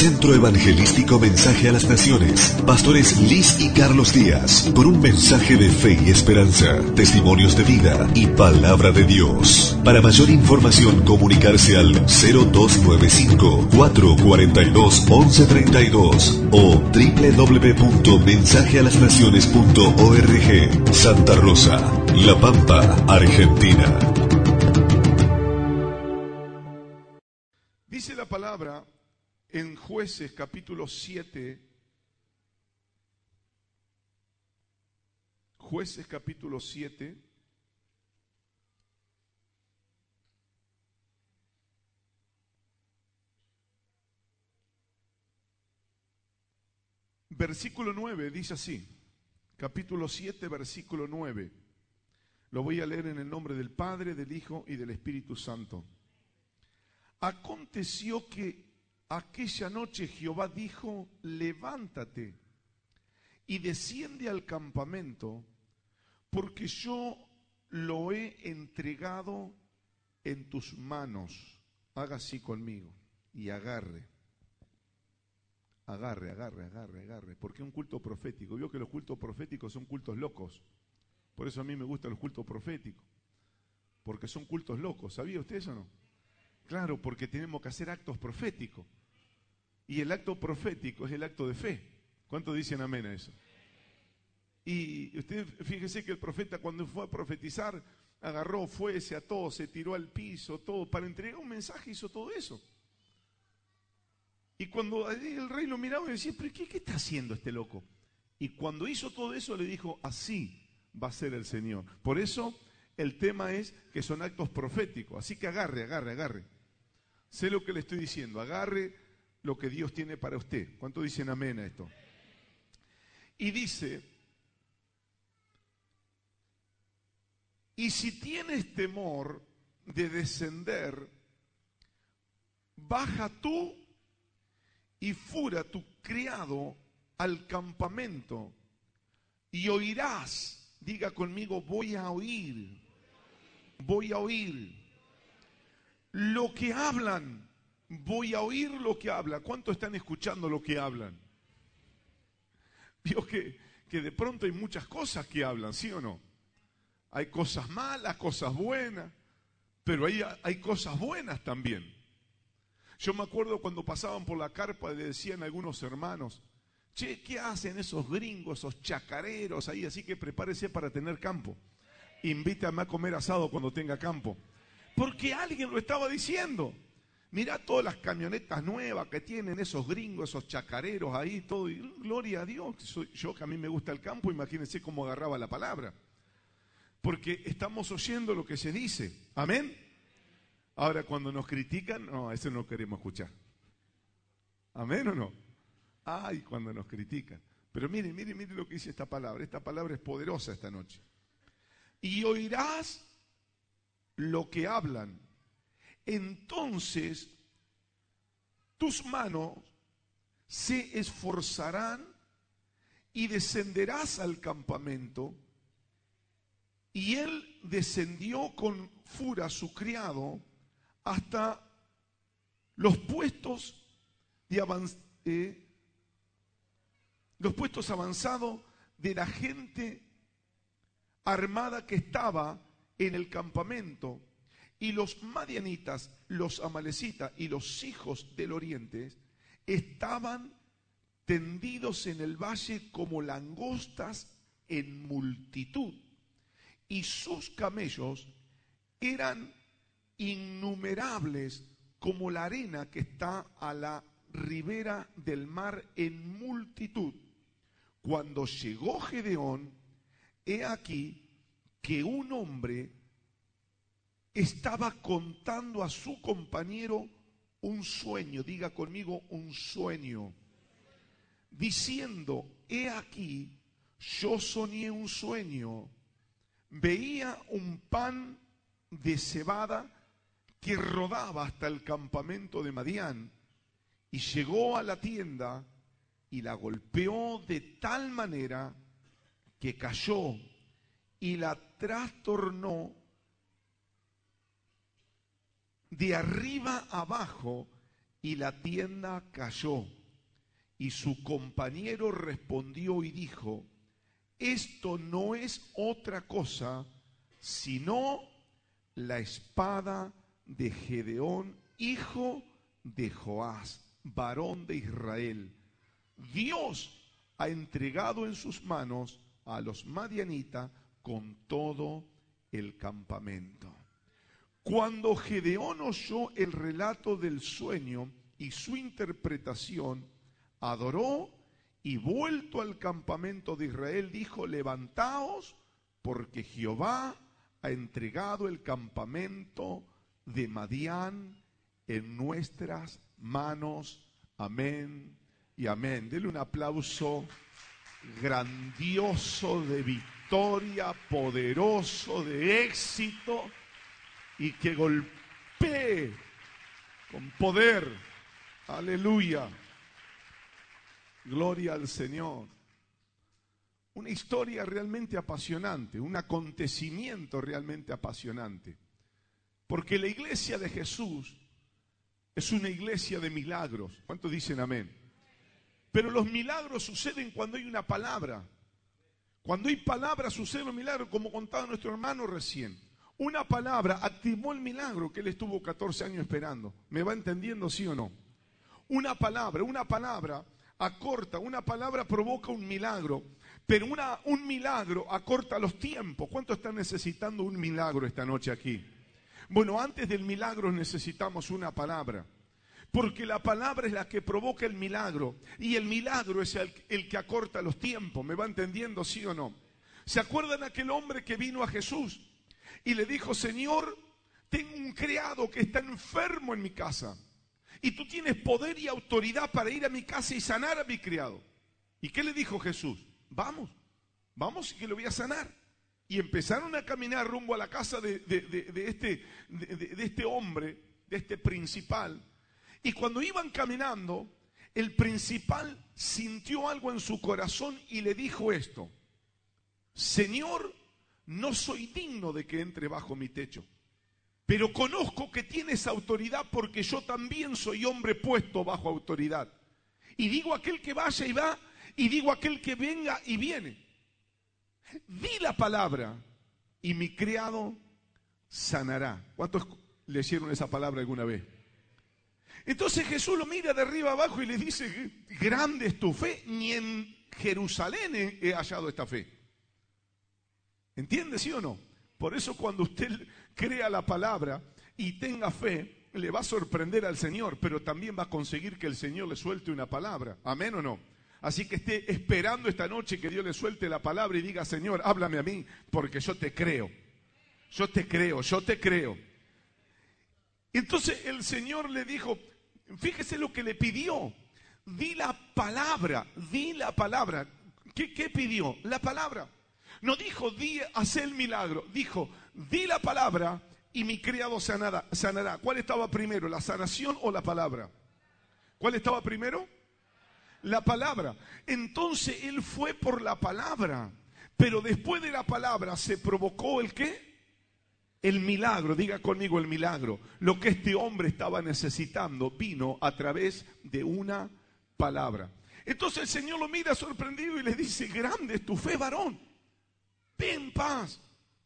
Centro Evangelístico Mensaje a las Naciones. Pastores Liz y Carlos Díaz. Por un mensaje de fe y esperanza. Testimonios de vida y palabra de Dios. Para mayor información, comunicarse al 0295-442-1132 o www.mensajealasnaciones.org. Santa Rosa, La Pampa, Argentina. Dice la palabra en jueces capítulo 7, jueces capítulo 7, versículo 9 dice así, capítulo 7, versículo 9. Lo voy a leer en el nombre del Padre, del Hijo y del Espíritu Santo. Aconteció que aquella noche Jehová dijo, levántate y desciende al campamento, porque yo lo he entregado en tus manos. Haga así conmigo y agarre. Agarre, agarre, agarre, agarre. Porque es un culto profético. Vio que los cultos proféticos son cultos locos. Por eso a mí me gustan los cultos proféticos. Porque son cultos locos. ¿Sabía usted eso o no? Claro, porque tenemos que hacer actos proféticos. Y el acto profético es el acto de fe. ¿Cuántos dicen amén a eso? Y usted fíjese que el profeta cuando fue a profetizar, agarró, fue, se ató, se tiró al piso, todo, para entregar un mensaje hizo todo eso. Y cuando el rey lo miraba y decía, pero qué, ¿qué está haciendo este loco? Y cuando hizo todo eso le dijo, así va a ser el Señor. Por eso el tema es que son actos proféticos. Así que agarre, agarre, agarre. Sé lo que le estoy diciendo, agarre lo que Dios tiene para usted. ¿Cuánto dicen amén a esto? Y dice, y si tienes temor de descender, baja tú y fura tu criado al campamento y oirás, diga conmigo, voy a oír, voy a oír lo que hablan, voy a oír lo que habla. ¿Cuánto están escuchando lo que hablan? Dios que, que de pronto hay muchas cosas que hablan, ¿sí o no? Hay cosas malas, cosas buenas, pero hay, hay cosas buenas también. Yo me acuerdo cuando pasaban por la carpa le decían algunos hermanos, che, ¿qué hacen esos gringos, esos chacareros ahí? Así que prepárese para tener campo. Invítame a comer asado cuando tenga campo. Porque alguien lo estaba diciendo. Mirá todas las camionetas nuevas que tienen esos gringos, esos chacareros ahí, todo. Y gloria a Dios. Yo que a mí me gusta el campo, imagínense cómo agarraba la palabra. Porque estamos oyendo lo que se dice. Amén. Ahora, cuando nos critican, no, eso no queremos escuchar. ¿Amén o no? Ay, cuando nos critican. Pero mire, mire, mire lo que dice esta palabra. Esta palabra es poderosa esta noche. Y oirás lo que hablan. Entonces tus manos se esforzarán y descenderás al campamento. Y él descendió con fura su criado hasta los puestos de eh, los puestos avanzados de la gente armada que estaba en el campamento. Y los madianitas, los amalecitas y los hijos del oriente estaban tendidos en el valle como langostas en multitud. Y sus camellos eran innumerables como la arena que está a la ribera del mar en multitud. Cuando llegó Gedeón, he aquí que un hombre estaba contando a su compañero un sueño, diga conmigo un sueño, diciendo, he aquí, yo soñé un sueño, veía un pan de cebada que rodaba hasta el campamento de Madián y llegó a la tienda y la golpeó de tal manera que cayó y la trastornó de arriba abajo y la tienda cayó. Y su compañero respondió y dijo, esto no es otra cosa sino la espada de Gedeón, hijo de Joás, varón de Israel. Dios ha entregado en sus manos a los madianitas con todo el campamento. Cuando Gedeón oyó el relato del sueño y su interpretación, adoró y vuelto al campamento de Israel dijo, levantaos porque Jehová ha entregado el campamento de Madián en nuestras manos. Amén y amén. Dele un aplauso grandioso de victoria, poderoso de éxito y que golpee con poder. Aleluya. Gloria al Señor. Una historia realmente apasionante, un acontecimiento realmente apasionante. Porque la iglesia de Jesús es una iglesia de milagros. ¿Cuántos dicen amén? Pero los milagros suceden cuando hay una palabra. Cuando hay palabra sucede un milagro, como contaba nuestro hermano recién. Una palabra activó el milagro que él estuvo 14 años esperando. ¿Me va entendiendo, sí o no? Una palabra, una palabra acorta, una palabra provoca un milagro, pero una, un milagro acorta los tiempos. ¿Cuánto están necesitando un milagro esta noche aquí? Bueno, antes del milagro necesitamos una palabra. Porque la palabra es la que provoca el milagro. Y el milagro es el, el, que acorta los tiempos. ¿Me va entendiendo, sí o no? ¿Se acuerdan aquel hombre que vino a Jesús y le dijo, Señor, tengo un criado que está enfermo en mi casa? Y tú tienes poder y autoridad para ir a mi casa y sanar a mi criado. ¿Y qué le dijo Jesús? Vamos, vamos y que lo voy a sanar. Y empezaron a caminar rumbo a la casa de, este, de este hombre, de este principal. Y cuando iban caminando, el principal sintió algo en su corazón y le dijo esto, Señor, no soy digno de que entre bajo mi techo, pero conozco que tienes autoridad porque yo también soy hombre puesto bajo autoridad. Y digo aquel que vaya y va, y digo aquel que venga y viene. Di la palabra y mi criado sanará. ¿Cuántos leyeron esa palabra alguna vez? Entonces Jesús lo mira de arriba abajo y le dice, grande es tu fe, ni en Jerusalén he hallado esta fe. ¿Entiende, sí o no? Por eso cuando usted crea la palabra y tenga fe, le va a sorprender al Señor, pero también va a conseguir que el Señor le suelte una palabra. ¿Amén o no? Así que esté esperando esta noche que Dios le suelte la palabra y diga, Señor, háblame a mí, porque yo te creo. Yo te creo, yo te creo. Entonces el Señor le dijo, fíjese lo que le pidió. Di la palabra, di la palabra. ¿Qué, qué pidió? La palabra. No dijo, di, hace el milagro. Dijo, di la palabra y mi criado sanará, sanará. ¿Cuál estaba primero, la sanación o la palabra? ¿Cuál estaba primero? La palabra. Entonces él fue por la palabra. Pero después de la palabra se provocó el qué? El milagro, diga conmigo el milagro. Lo que este hombre estaba necesitando vino a través de una palabra. Entonces el Señor lo mira sorprendido y le dice, grande es tu fe, varón. En paz,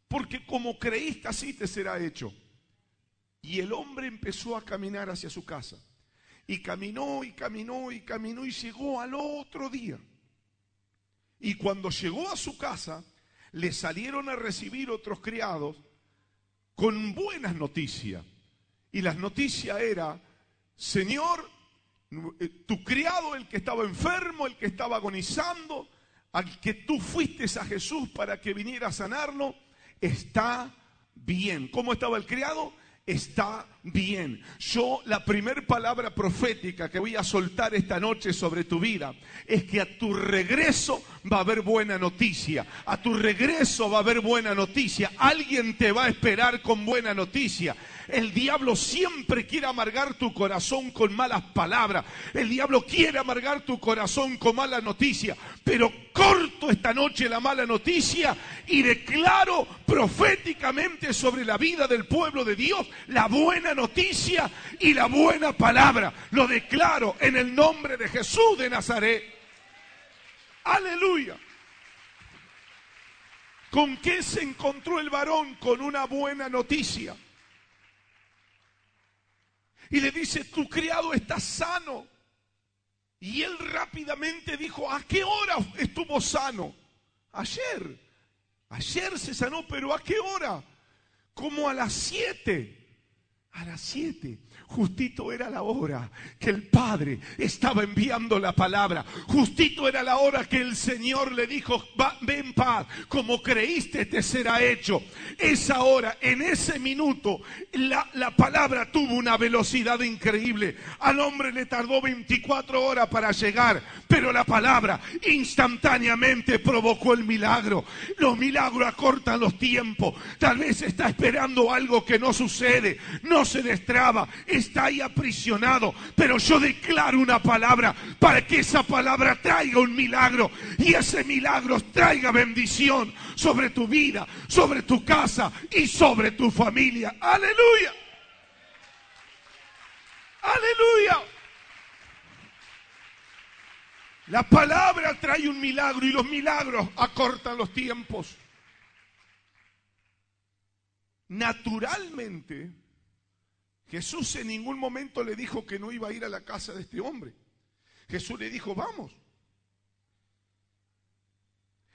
porque como creíste así te será hecho. Y el hombre empezó a caminar hacia su casa. Y caminó y caminó y caminó y llegó al otro día. Y cuando llegó a su casa, le salieron a recibir otros criados con buenas noticias. Y las noticias era, Señor, tu criado, el que estaba enfermo, el que estaba agonizando, al que tú fuiste a Jesús para que viniera a sanarlo, está bien. ¿Cómo estaba el criado? está bien. Yo la primer palabra profética que voy a soltar esta noche sobre tu vida es que a tu regreso va a haber buena noticia. A tu regreso va a haber buena noticia. Alguien te va a esperar con buena noticia. El diablo siempre quiere amargar tu corazón con malas palabras. El diablo quiere amargar tu corazón con mala noticia. Pero corto esta noche la mala noticia y declaro proféticamente sobre la vida del pueblo de Dios la buena noticia y la buena palabra. Lo declaro en el nombre de Jesús de Nazaret. Aleluya. ¿Con qué se encontró el varón? Con una buena noticia. Y le dice, tu criado está sano. Y él rápidamente dijo, ¿a qué hora estuvo sano? Ayer. Ayer se sanó, pero ¿a qué hora? Como a las siete. A las siete. Justito era la hora que el Padre estaba enviando la palabra. Justito era la hora que el Señor le dijo, ven paz, como creíste te será hecho. Esa hora, en ese minuto, la, la palabra tuvo una velocidad increíble. Al hombre le tardó 24 horas para llegar, pero la palabra instantáneamente provocó el milagro. Los milagros acortan los tiempos. Tal vez está esperando algo que no sucede, no se destraba está ahí aprisionado. Pero yo declaro una palabra para que esa palabra traiga un milagro y ese milagro traiga bendición sobre tu vida, sobre tu casa y sobre tu familia. Aleluya. Aleluya. La palabra trae un milagro y los milagros acortan los tiempos. Naturalmente, Jesús en ningún momento le dijo que no iba a ir a la casa de este hombre. Jesús le dijo, vamos.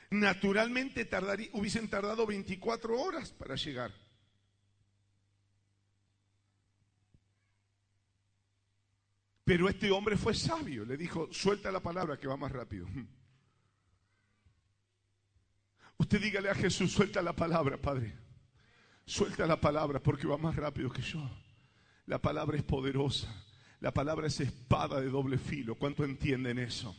Naturalmente hubiesen tardado 24 horas para llegar. Pero este hombre fue sabio, le dijo, suelta la palabra que va más rápido. Usted dígale a Jesús, suelta la palabra, Padre. Suelta la palabra porque va más rápido que yo. La palabra es poderosa. La palabra es espada de doble filo. ¿Cuánto entienden eso?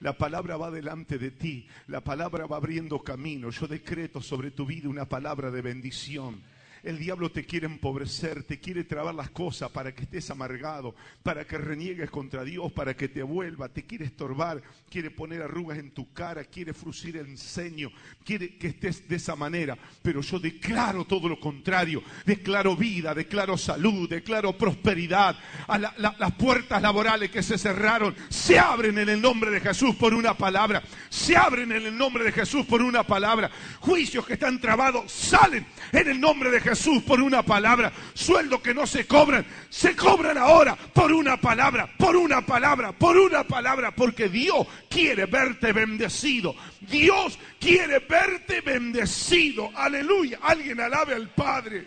La palabra va delante de ti. La palabra va abriendo camino. Yo decreto sobre tu vida una palabra de bendición. El diablo te quiere empobrecer, te quiere trabar las cosas para que estés amargado, para que reniegues contra Dios, para que te vuelva, te quiere estorbar, quiere poner arrugas en tu cara, quiere frucir el ceño, quiere que estés de esa manera. Pero yo declaro todo lo contrario, declaro vida, declaro salud, declaro prosperidad. A las puertas laborales que se cerraron se abren en el nombre de Jesús por una palabra, se abren en el nombre de Jesús por una palabra. Juicios que están trabados salen en el nombre de Jesús Jesús por una palabra. Sueldo que no se cobran, se cobran ahora por una palabra, por una palabra, por una palabra, porque Dios quiere verte bendecido. Dios quiere verte bendecido. Aleluya. Alguien alabe al Padre.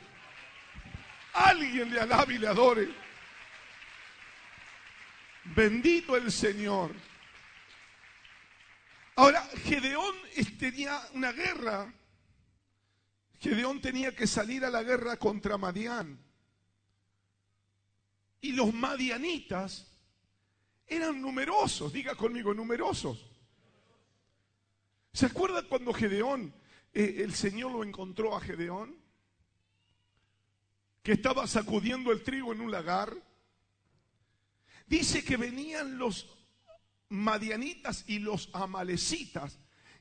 Alguien le alabe y le adore. Bendito el Señor. Ahora, Gedeón tenía una guerra Gedeón tenía que salir a la guerra contra Madián. Y los madianitas eran numerosos, diga conmigo, numerosos. ¿Se acuerda cuando Gedeón, eh, el Señor lo encontró a Gedeón? Que estaba sacudiendo el trigo en un lagar. Dice que venían los madianitas y los amalecitas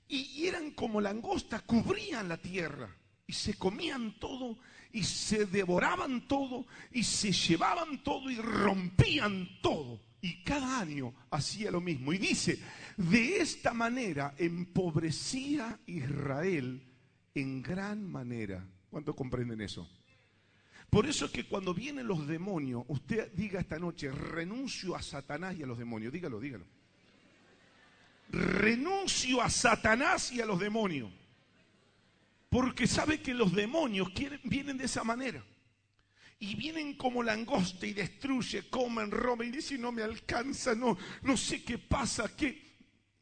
y eran como langostas, cubrían la tierra y se comían todo y se devoraban todo y se llevaban todo y rompían todo. Y cada año hacía lo mismo. Y dice, de esta manera empobrecía Israel en gran manera. ¿Cuánto comprenden eso? Por eso es que cuando vienen los demonios, usted diga esta noche, renuncio a Satanás y a los demonios. Dígalo, dígalo. Renuncio a Satanás y a los demonios. Porque sabe que los demonios vienen de esa manera. Y vienen como langosta y destruye, comen, roban y dice no me alcanza, no, no sé qué pasa, qué.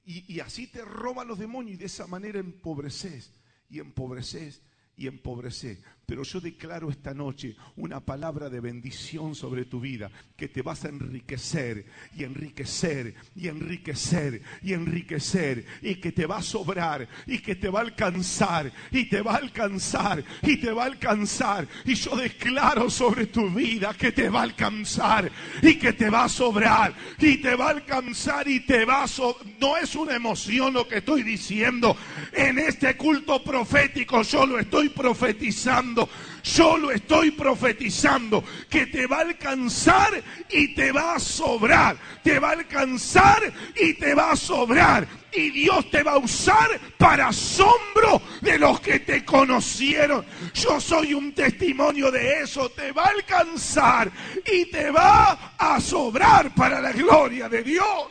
Y, y así te roban los demonios y de esa manera empobreces y empobreces y empobreces. Pero yo declaro esta noche una palabra de bendición sobre tu vida, que te vas a enriquecer y enriquecer y enriquecer y enriquecer y que te va a sobrar y que te va a alcanzar y te va a alcanzar y te va a alcanzar. Y yo declaro sobre tu vida que te va a alcanzar y que te va a sobrar y te va a alcanzar y te va a sobrar. No es una emoción lo que estoy diciendo. En este culto profético yo lo estoy profetizando yo lo estoy profetizando, que te va a alcanzar y te va a sobrar. Te va a alcanzar y te va a sobrar. Y Dios te va a usar para asombro de los que te conocieron. Yo soy un testimonio de eso. Te va a alcanzar y te va a sobrar para la gloria de Dios.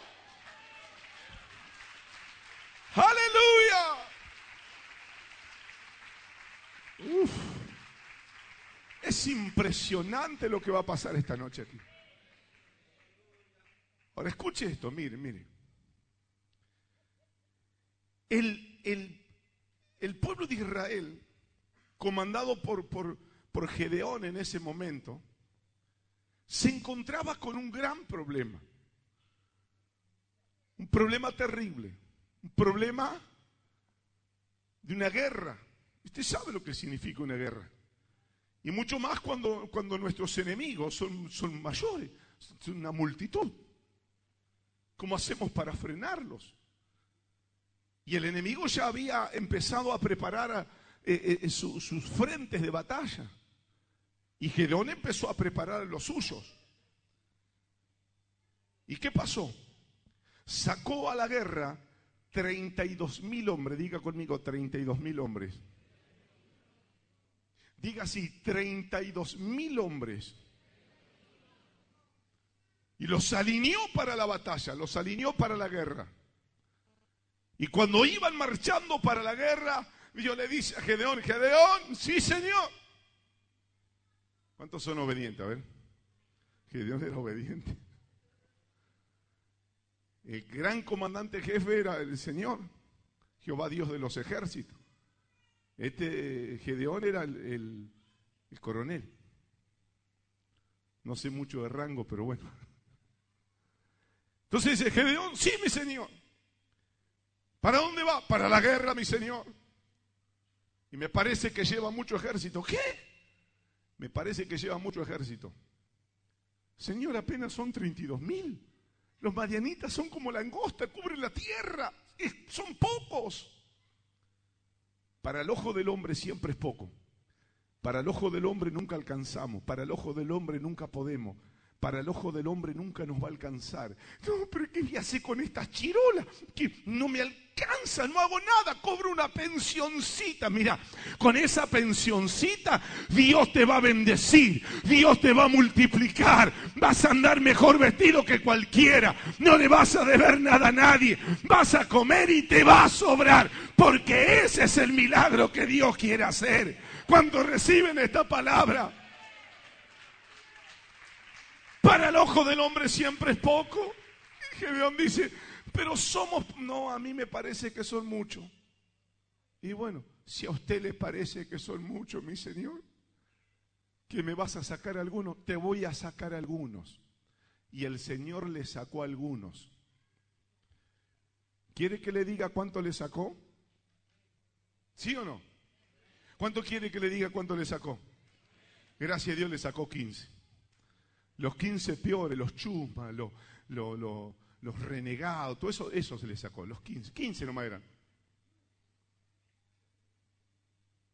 Aleluya. Uf. Es impresionante lo que va a pasar esta noche aquí. Ahora escuche esto, mire, mire. El, el, pueblo de Israel, comandado por, por, por Gedeón en ese momento, se encontraba con un gran problema. Un problema terrible. Un problema de una guerra. Usted sabe lo que significa una guerra. Y mucho más cuando, cuando nuestros enemigos son, son mayores, son una multitud. ¿Cómo hacemos para frenarlos? Y el enemigo ya había empezado a preparar eh, eh, sus frentes de batalla. Y Gedeón empezó a preparar los suyos. ¿Y qué pasó? Sacó a la guerra 32 mil hombres, diga conmigo 32 mil hombres diga así, 32 mil hombres. Y los alineó para la batalla, los alineó para la guerra. Y cuando iban marchando para la guerra, Dios le dice a Gedeón, Gedeón, sí señor. ¿Cuántos son obedientes? A ver. Gedeón era obediente. El gran comandante jefe era el Señor, Jehová Dios de los ejércitos. Este Gedeón era el, coronel. No sé mucho de rango, pero bueno. Entonces dice, Gedeón, sí, mi señor. ¿Para dónde va? Para la guerra, mi señor. Y me parece que lleva mucho ejército. ¿Qué? Me parece que lleva mucho ejército. Señor, apenas son 32 mil. Los madianitas son como langosta, cubren la tierra. son pocos. Para el ojo del hombre siempre es poco. Para el ojo del hombre nunca alcanzamos. Para el ojo del hombre nunca podemos. Para el ojo del hombre nunca nos va a alcanzar. No, pero ¿qué voy a hacer con estas chirolas? Que no me alcanza, no hago nada, cobro una pensioncita. Mira, con esa pensioncita Dios te va a bendecir, Dios te va a multiplicar, vas a andar mejor vestido que cualquiera, no le vas a deber nada a nadie, vas a comer y te va a sobrar, porque ese es el milagro que Dios quiere hacer. Cuando reciben esta palabra, para el ojo del hombre siempre es poco. Y dice, pero somos, no, a mí me parece que son muchos. Y bueno, si a usted le parece que son muchos, mi Señor, que me vas a sacar algunos, te voy a sacar algunos. Y el Señor le sacó algunos. ¿Quiere que le diga cuánto le sacó? ¿Sí o no? ¿Cuánto quiere que le diga cuánto le sacó? Gracias a Dios le sacó 15. Los 15 peores, los chumas, los, renegados, todo eso, eso se le sacó. Los 15, 15 nomás eran.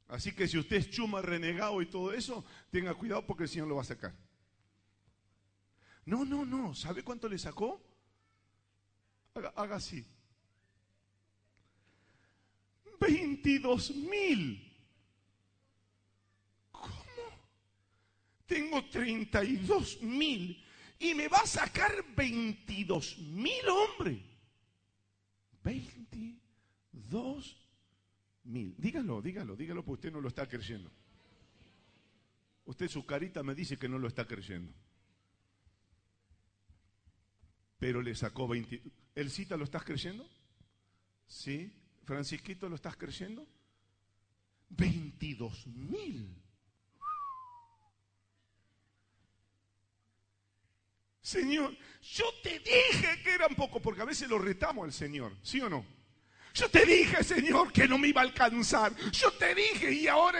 Así que si usted es chuma, renegado y todo eso, tenga cuidado porque el Señor lo va a sacar. No, no, no. ¿Sabe cuánto le sacó? Haga, haga así. 22 mil. Tengo 32 mil y me va a sacar 22 mil hombres. 22 mil. Dígalo, dígalo, dígalo porque usted no lo está creyendo. Usted su carita me dice que no lo está creyendo. Pero le sacó 20. ¿El cita lo estás creyendo? ¿Sí? ¿Francisquito lo estás creyendo? 22 mil. Señor, yo te dije que eran pocos, porque a veces lo retamos al Señor, ¿sí o no? Yo te dije, Señor, que no me iba a alcanzar. Yo te dije y ahora...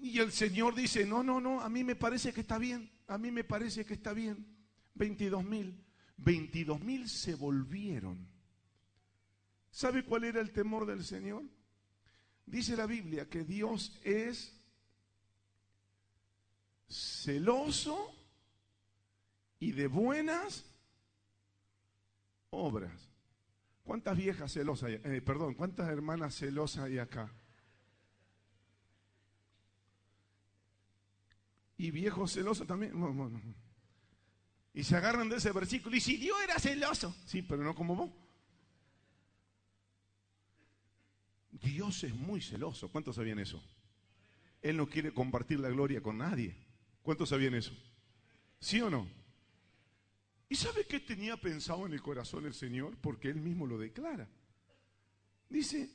Y el Señor dice, no, no, no, a mí me parece que está bien, a mí me parece que está bien. 22 mil. 22 mil se volvieron. ¿Sabe cuál era el temor del Señor? Dice la Biblia que Dios es celoso y de buenas obras. ¿Cuántas viejas celosas hay? Eh, perdón, ¿cuántas hermanas celosas hay acá? Y viejos celosos también. Y se agarran de ese versículo. Y si Dios era celoso. Sí, pero no como vos. Dios es muy celoso. ¿Cuántos sabían eso? Él no quiere compartir la gloria con nadie. ¿Cuántos sabían eso? ¿Sí o no? ¿Y sabe qué tenía pensado en el corazón el Señor? Porque Él mismo lo declara. Dice,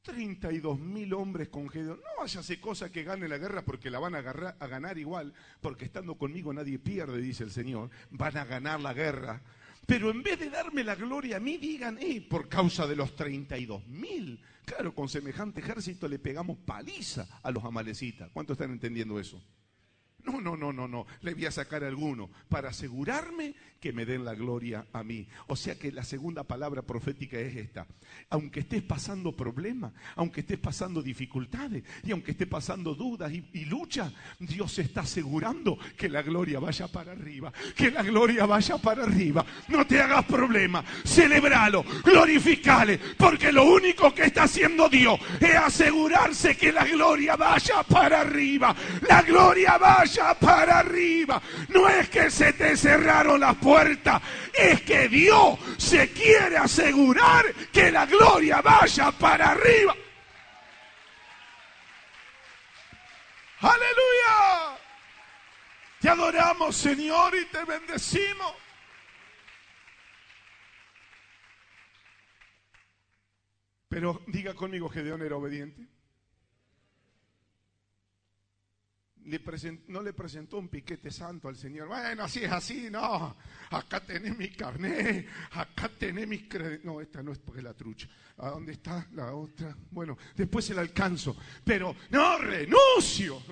32 mil hombres con Gedeón. No vaya cosa que gane la guerra porque la van a, a ganar igual, porque estando conmigo nadie pierde, dice el Señor. Van a ganar la guerra. Pero en vez de darme la gloria a mí, digan, eh, por causa de los 32 mil. Claro, con semejante ejército le pegamos paliza a los amalecitas. ¿Cuántos están entendiendo eso? No, no, no, no, no. Le voy a sacar alguno para asegurarme que me den la gloria a mí. O sea que la segunda palabra profética es esta. Aunque estés pasando problemas, aunque estés pasando dificultades y aunque estés pasando dudas y, y lucha, Dios está asegurando que la gloria vaya para arriba. Que la gloria vaya para arriba. No te hagas problema. Celebralo, glorificale, porque lo único que está haciendo Dios es asegurarse que la gloria vaya para arriba. La gloria vaya para arriba. No es que se te cerraron las puertas, es que Dios se quiere asegurar que la gloria vaya para arriba. Aleluya. Te adoramos, Señor, y te bendecimos. Pero diga conmigo, Gedeón era obediente. No le presentó un piquete santo al Señor. Bueno, así es así, no. Acá tenés mi carnet, acá tenés mis credenciales. No, esta no es porque la trucha. ¿A dónde está la otra? Bueno, después se la alcanzo. Pero no renuncio.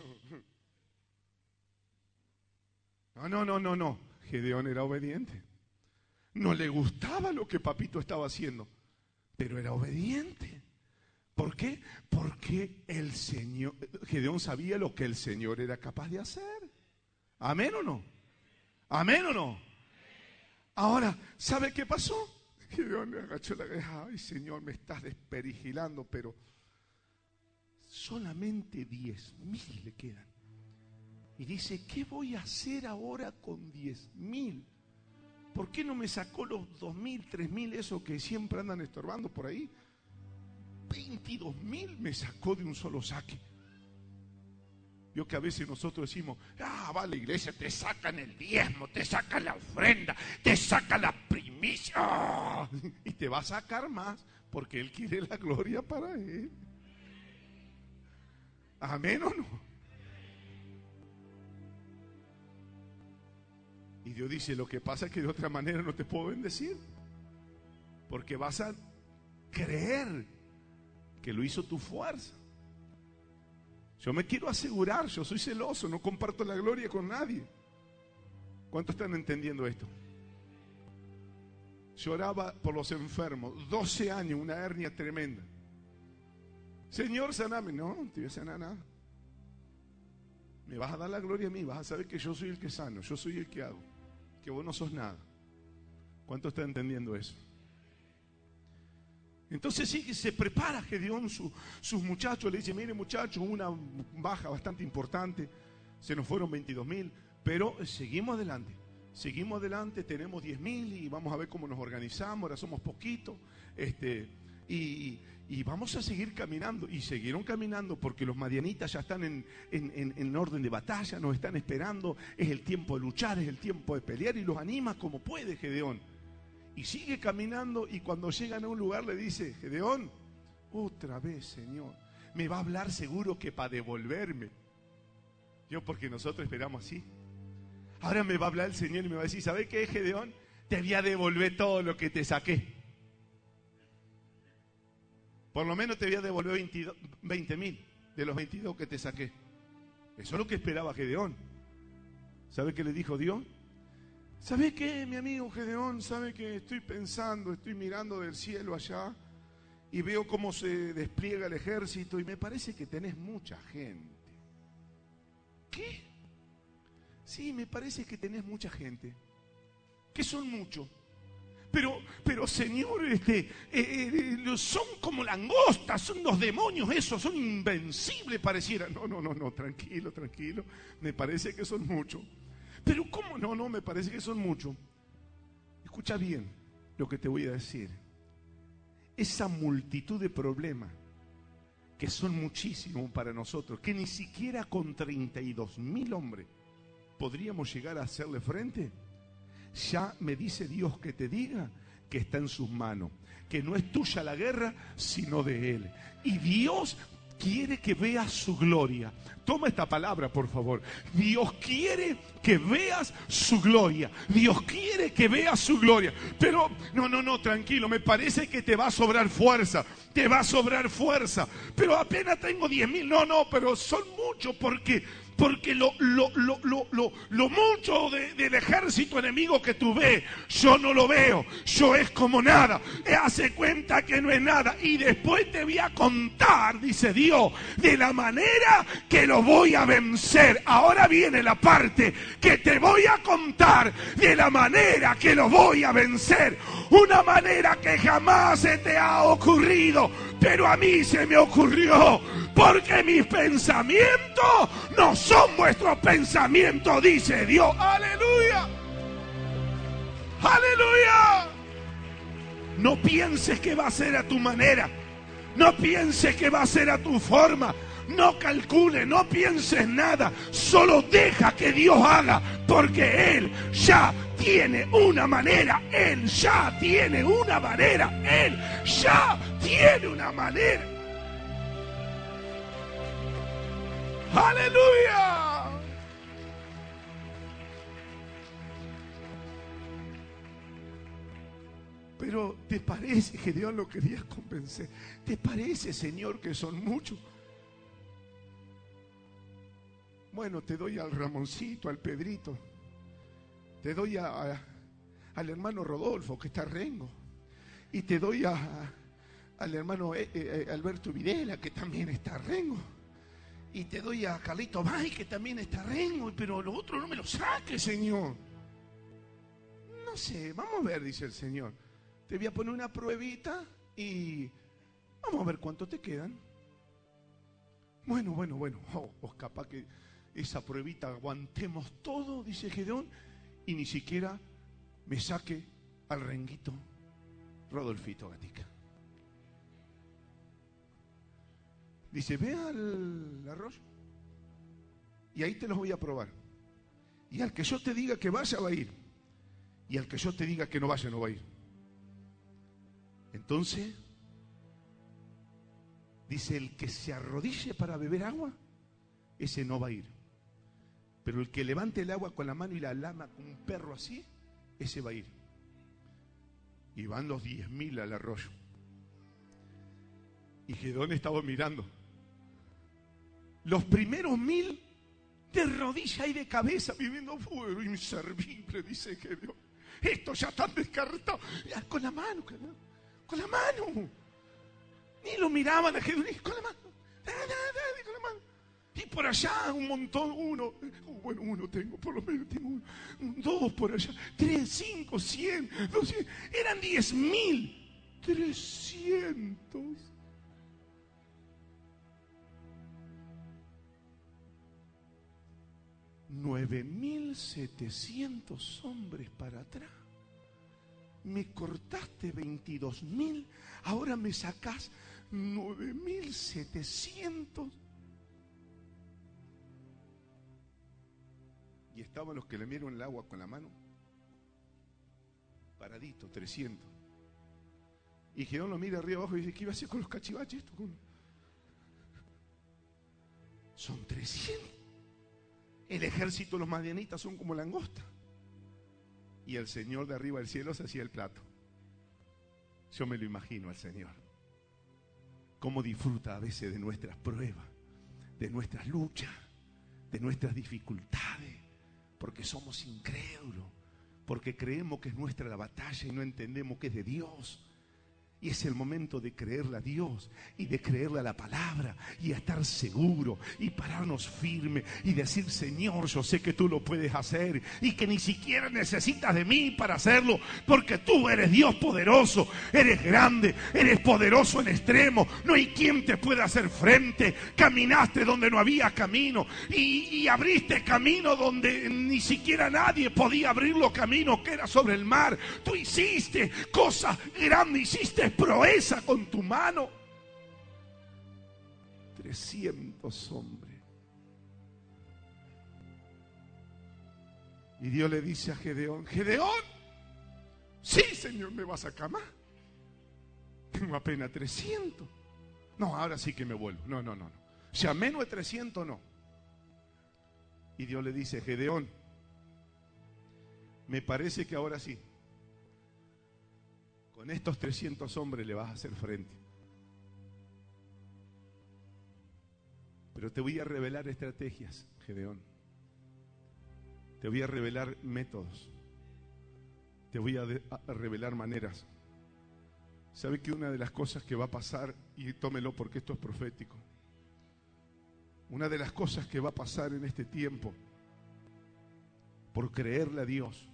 No, no, no, no, no. Gedeón era obediente. No le gustaba lo que papito estaba haciendo, pero era obediente. ¿Por qué? Porque el Señor, Gedeón sabía lo que el Señor era capaz de hacer. ¿Amén o no? ¿Amén o no? Ahora, ¿sabe qué pasó? Gedeón le agachó la cabeza. Ay, Señor, me estás desperigilando, pero solamente diez mil le quedan. Y dice, ¿qué voy a hacer ahora con diez mil? ¿Por qué no me sacó los dos mil, tres mil, esos que siempre andan estorbando por ahí? 22 mil me sacó de un solo saque. Yo que a veces nosotros decimos, ah, va a la iglesia, te sacan el diezmo, te sacan la ofrenda, te sacan la primicia. Y te va a sacar más porque Él quiere la gloria para Él. Amén o no. Y Dios dice, lo que pasa es que de otra manera no te puedo bendecir. Porque vas a creer que lo hizo tu fuerza. Yo me quiero asegurar, yo soy celoso, no comparto la gloria con nadie. ¿Cuántos están entendiendo esto? Lloraba por los enfermos, 12 años, una hernia tremenda. Señor, saname. No, no te voy a sanar nada. Me vas a dar la gloria a mí, vas a saber que yo soy el que sano, yo soy el que hago, que vos no sos nada. ¿Cuántos están entendiendo eso? Entonces sí, se prepara Gedeón, sus muchachos, le dice, mire muchachos, una baja bastante importante, se nos fueron 22 mil, pero seguimos adelante, seguimos adelante, tenemos 10 mil y vamos a ver cómo nos organizamos, ahora somos poquitos, este, y, vamos a seguir caminando. Y siguieron caminando porque los madianitas ya están en, en, orden de batalla, nos están esperando, es el tiempo de luchar, es el tiempo de pelear y los anima como puede Gedeón. Y sigue caminando y cuando llegan a un lugar le dice, Gedeón, otra vez, Señor, me va a hablar seguro que para devolverme. Yo porque nosotros esperamos así. Ahora me va a hablar el Señor y me va a decir, ¿sabes qué, Gedeón? Te voy a devolver todo lo que te saqué. Por lo menos te voy a devolver 20 mil de los 22 que te saqué. Eso es lo que esperaba Gedeón. ¿Sabe qué le dijo Dios? ¿Sabe qué, mi amigo Gedeón? ¿Sabe que estoy pensando, estoy mirando del cielo allá y veo cómo se despliega el ejército y me parece que tenés mucha gente. ¿Qué? Sí, me parece que tenés mucha gente. Que son muchos. Pero, pero Señor, este, eh, eh, son como langostas, son los demonios esos, son invencibles pareciera. No, no, no, no, tranquilo, tranquilo. Me parece que son muchos. Pero ¿cómo no? No, me parece que son muchos. Escucha bien lo que te voy a decir. Esa multitud de problemas, que son muchísimos para nosotros, que ni siquiera con 32 mil hombres podríamos llegar a hacerle frente, ya me dice Dios que te diga que está en sus manos, que no es tuya la guerra, sino de Él. Y Dios quiere que veas su gloria. Toma esta palabra, por favor. Dios quiere que veas su gloria. Dios quiere que veas su gloria. Pero, no, no, no, tranquilo, me parece que te va a sobrar fuerza. Te va a sobrar fuerza. Pero apenas tengo diez mil. No, no, pero son muchos porque porque lo, lo, lo, lo, lo mucho del ejército enemigo que tú ves, yo no lo veo. Yo es como nada. Hace cuenta que no es nada. Y después te voy a contar, dice Dios, de la manera que lo voy a vencer. Ahora viene la parte que te voy a contar de la manera que lo voy a vencer. Una manera que jamás se te ha ocurrido. Pero a mí se me ocurrió porque mis pensamientos no son vuestros pensamientos, dice Dios. Aleluya. Aleluya. No pienses que va a ser a tu manera. No pienses que va a ser a tu forma. No calcule, no pienses nada. Solo deja que Dios haga. Porque Él ya tiene una manera. Él ya tiene una manera. Él ya tiene una manera. Aleluya. Pero ¿te parece que Dios lo quería convencer? ¿Te parece, Señor, que son muchos? Bueno, te doy al Ramoncito, al Pedrito. Te doy a, al hermano Rodolfo, que está rengo. Y te doy a, al hermano eh, eh, Alberto Videla, que también está rengo y te doy a Carlito May, que también está rengo, pero lo otro no me lo saque, Señor. No sé, vamos a ver, dice el Señor. Te voy a poner una pruebita y vamos a ver cuánto te quedan. Bueno, bueno, bueno, oh, oh, capaz que esa pruebita aguantemos todo, dice Gedeón, y ni siquiera me saque al renguito Rodolfito Gatica. Dice, ve al arroyo y ahí te los voy a probar. Y al que yo te diga que vaya, va a ir. Y al que yo te diga que no vaya, no va a ir. Entonces, dice, el que se arrodille para beber agua, ese no va a ir. Pero el que levante el agua con la mano y la lama con un perro así, ese va a ir. Y van los diez mil al arroyo. Y Gedón estaba mirando. Los primeros mil de rodilla y de cabeza viviendo fuego inservible, dice que Dios. Esto ya está descartado. Con la mano, con la mano. Ni lo miraban a Jesús, con la mano. con la mano. Y por allá un montón, uno, uh, bueno, uno tengo, por lo menos tengo uno, dos por allá, tres, cinco, cien, doscientos, eran diez mil, trescientos. 9.700 hombres para atrás. Me cortaste 22.000, ahora me sacás 9.700. Y estaban los que le miraron el agua con la mano. Paradito, 300. Y Gedeón lo mira arriba abajo y dice, ¿qué iba a hacer con los cachivaches? Son 300. El ejército los madianitas son como langosta. Y el Señor de arriba del cielo se hacía el plato. Yo me lo imagino al Señor. Cómo disfruta a veces de nuestras pruebas, de nuestras luchas, de nuestras dificultades, porque somos incrédulos, porque creemos que es nuestra la batalla y no entendemos que es de Dios. Y es el momento de creerle a Dios y de creerle a la palabra y estar seguro y pararnos firme y decir, Señor, yo sé que tú lo puedes hacer y que ni siquiera necesitas de mí para hacerlo, porque tú eres Dios poderoso, eres grande, eres poderoso en extremo, no hay quien te pueda hacer frente. Caminaste donde no había camino y, abriste camino donde ni siquiera nadie podía abrir los caminos que era sobre el mar. Tú hiciste cosas grandes, hiciste proeza con tu mano. 300 hombres. Y Dios le dice a Gedeón, Gedeón, sí, Señor, me vas a camar. Tengo apenas 300. No, ahora sí que me vuelvo. No, no, no. no. Si a menos de 300, no. Y Dios le dice, Gedeón, me parece que ahora sí. Con estos 300 hombres le vas a hacer frente. Pero te voy a revelar estrategias, Gedeón. Te voy a revelar métodos. Te voy a, a revelar maneras. ¿Sabe que una de las cosas que va a pasar, y tómelo porque esto es profético, una de las cosas que va a pasar en este tiempo, por creerle a Dios,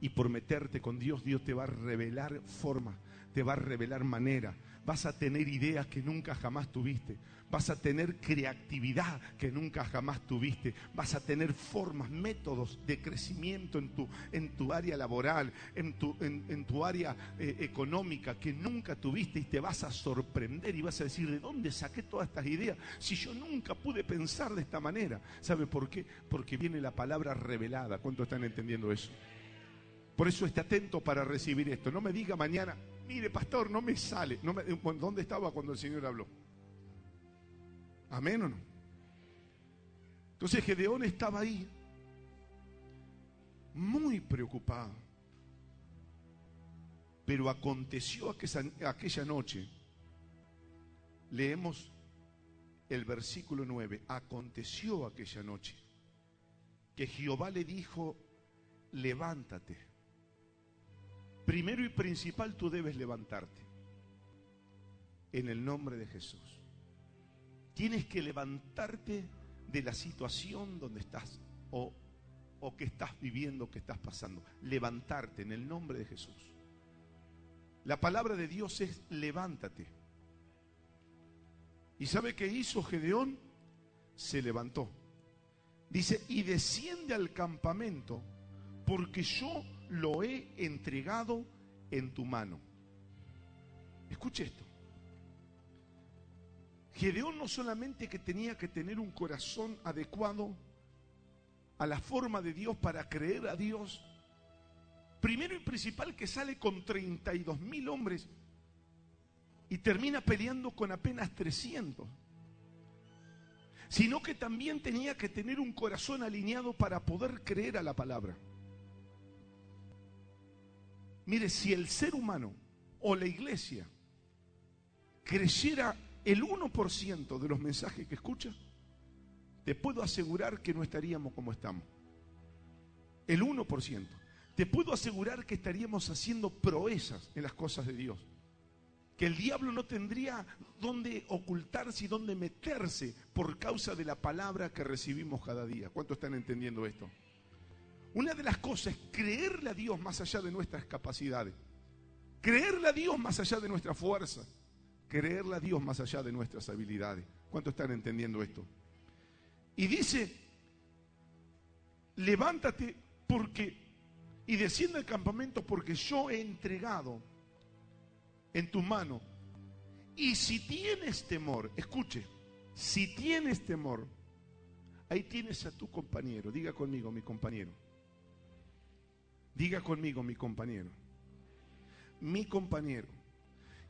y por meterte con Dios, Dios te va a revelar forma, te va a revelar manera. Vas a tener ideas que nunca jamás tuviste. Vas a tener creatividad que nunca jamás tuviste. Vas a tener formas, métodos de crecimiento en tu, en tu área laboral, en tu, en, tu área eh, económica que nunca tuviste y te vas a sorprender y vas a decir, ¿de dónde saqué todas estas ideas? Si yo nunca pude pensar de esta manera. ¿Sabe por qué? Porque viene la palabra revelada. ¿Cuántos están entendiendo eso? Por eso esté atento para recibir esto. No me diga mañana, mire pastor, no me sale. No me, ¿Dónde estaba cuando el Señor habló? Amén o no. Entonces Gedeón estaba ahí, muy preocupado. Pero aconteció aquella noche, leemos el versículo 9, aconteció aquella noche que Jehová le dijo, levántate Primero y principal tú debes levantarte. En el nombre de Jesús. Tienes que levantarte de la situación donde estás o, o que estás viviendo, que estás pasando. Levantarte en el nombre de Jesús. La palabra de Dios es levántate. ¿Y sabe qué hizo Gedeón? Se levantó. Dice, y desciende al campamento porque yo lo he entregado en tu mano. Escuche esto. Gedeón no solamente que tenía que tener un corazón adecuado a la forma de Dios para creer a Dios, primero y principal que sale con 32 mil hombres y termina peleando con apenas 300, sino que también tenía que tener un corazón alineado para poder creer a la palabra. Mire, si el ser humano o la iglesia creyera el 1% de los mensajes que escucha, te puedo asegurar que no estaríamos como estamos. El 1%. Te puedo asegurar que estaríamos haciendo proezas en las cosas de Dios. Que el diablo no tendría dónde ocultarse y dónde meterse por causa de la palabra que recibimos cada día. ¿Cuántos están entendiendo esto? Una de las cosas es creerle a Dios más allá de nuestras capacidades. Creerle a Dios más allá de nuestra fuerza. Creerle a Dios más allá de nuestras habilidades. ¿Cuántos están entendiendo esto? Y dice, levántate porque, y desciende al campamento porque yo he entregado en tu mano. Y si tienes temor, escuche, si tienes temor, ahí tienes a tu compañero, diga conmigo mi compañero. Diga conmigo, mi compañero. Mi compañero.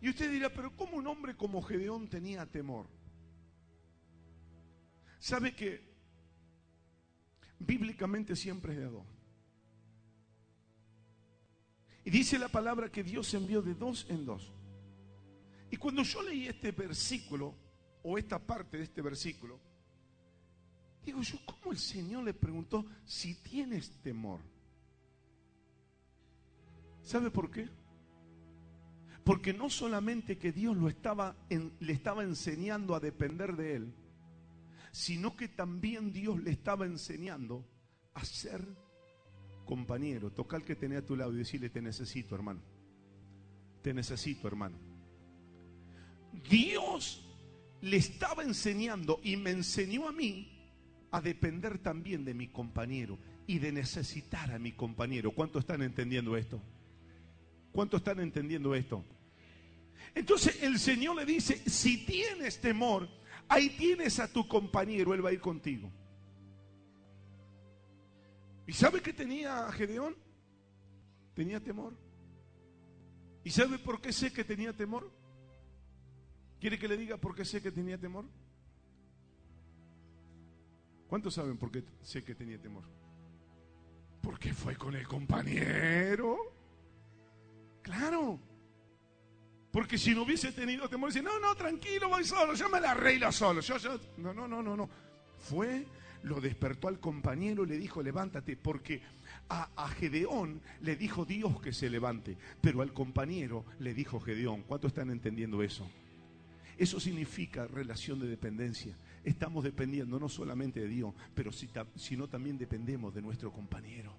Y usted dirá, pero ¿cómo un hombre como Gedeón tenía temor? ¿Sabe que bíblicamente siempre es de dos. Y dice la palabra que Dios envió de dos en dos. Y cuando yo leí este versículo, o esta parte de este versículo, digo yo, ¿cómo el Señor le preguntó si tienes temor? ¿Sabe por qué? Porque no solamente que Dios lo estaba le estaba enseñando a depender de Él, sino que también Dios le estaba enseñando a ser compañero. Toca al que tenía a tu lado y decirle, te necesito, hermano. Te necesito, hermano. Dios le estaba enseñando y me enseñó a mí a depender también de mi compañero y de necesitar a mi compañero. ¿Cuántos están entendiendo esto? ¿Cuántos están entendiendo esto? Entonces el Señor le dice, si tienes temor, ahí tienes a tu compañero, él va a ir contigo. ¿Y sabe qué tenía Gedeón? Tenía temor. ¿Y sabe por qué sé que tenía temor? ¿Quiere que le diga por qué sé que tenía temor? ¿Cuántos saben por qué sé que tenía temor? Porque fue con el compañero. Claro. Porque si no hubiese tenido temor, dice, no, no, tranquilo, voy solo, yo me la arreglo solo. Yo, yo, no, no, no, no, no. Fue, lo despertó al compañero y le dijo, levántate, porque a, a, Gedeón le dijo Dios que se levante, pero al compañero le dijo Gedeón. ¿Cuántos están entendiendo eso? Eso significa relación de dependencia. Estamos dependiendo no solamente de Dios, pero sino también dependemos de nuestro compañero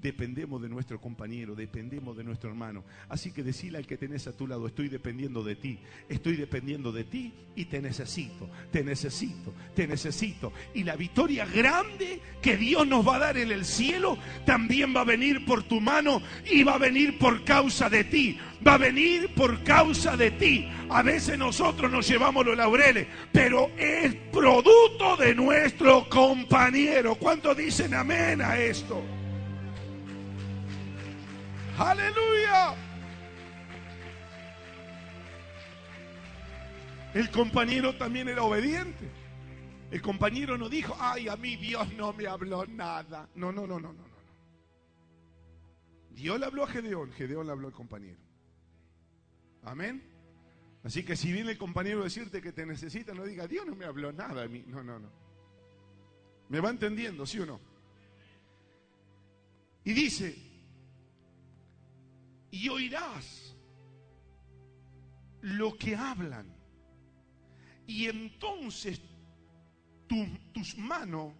dependemos de nuestro compañero, dependemos de nuestro hermano. Así que decile al que tenés a tu lado, estoy dependiendo de ti, estoy dependiendo de ti y te necesito, te necesito, te necesito. Y la victoria grande que Dios nos va a dar en el cielo también va a venir por tu mano y va a venir por causa de ti, va a venir por causa de ti. A veces nosotros nos llevamos los laureles, pero es producto de nuestro compañero. ¿Cuántos dicen amén a esto? Aleluya. El compañero también era obediente. El compañero no dijo, ay, a mí Dios no me habló nada. No, no, no, no, no, no. Dios le habló a Gedeón, Gedeón le habló al compañero. Amén. Así que si viene el compañero a decirte que te necesita, no diga, Dios no me habló nada a mí. No, no, no. ¿Me va entendiendo, sí o no? Y dice, y oirás lo que hablan. Y entonces tus manos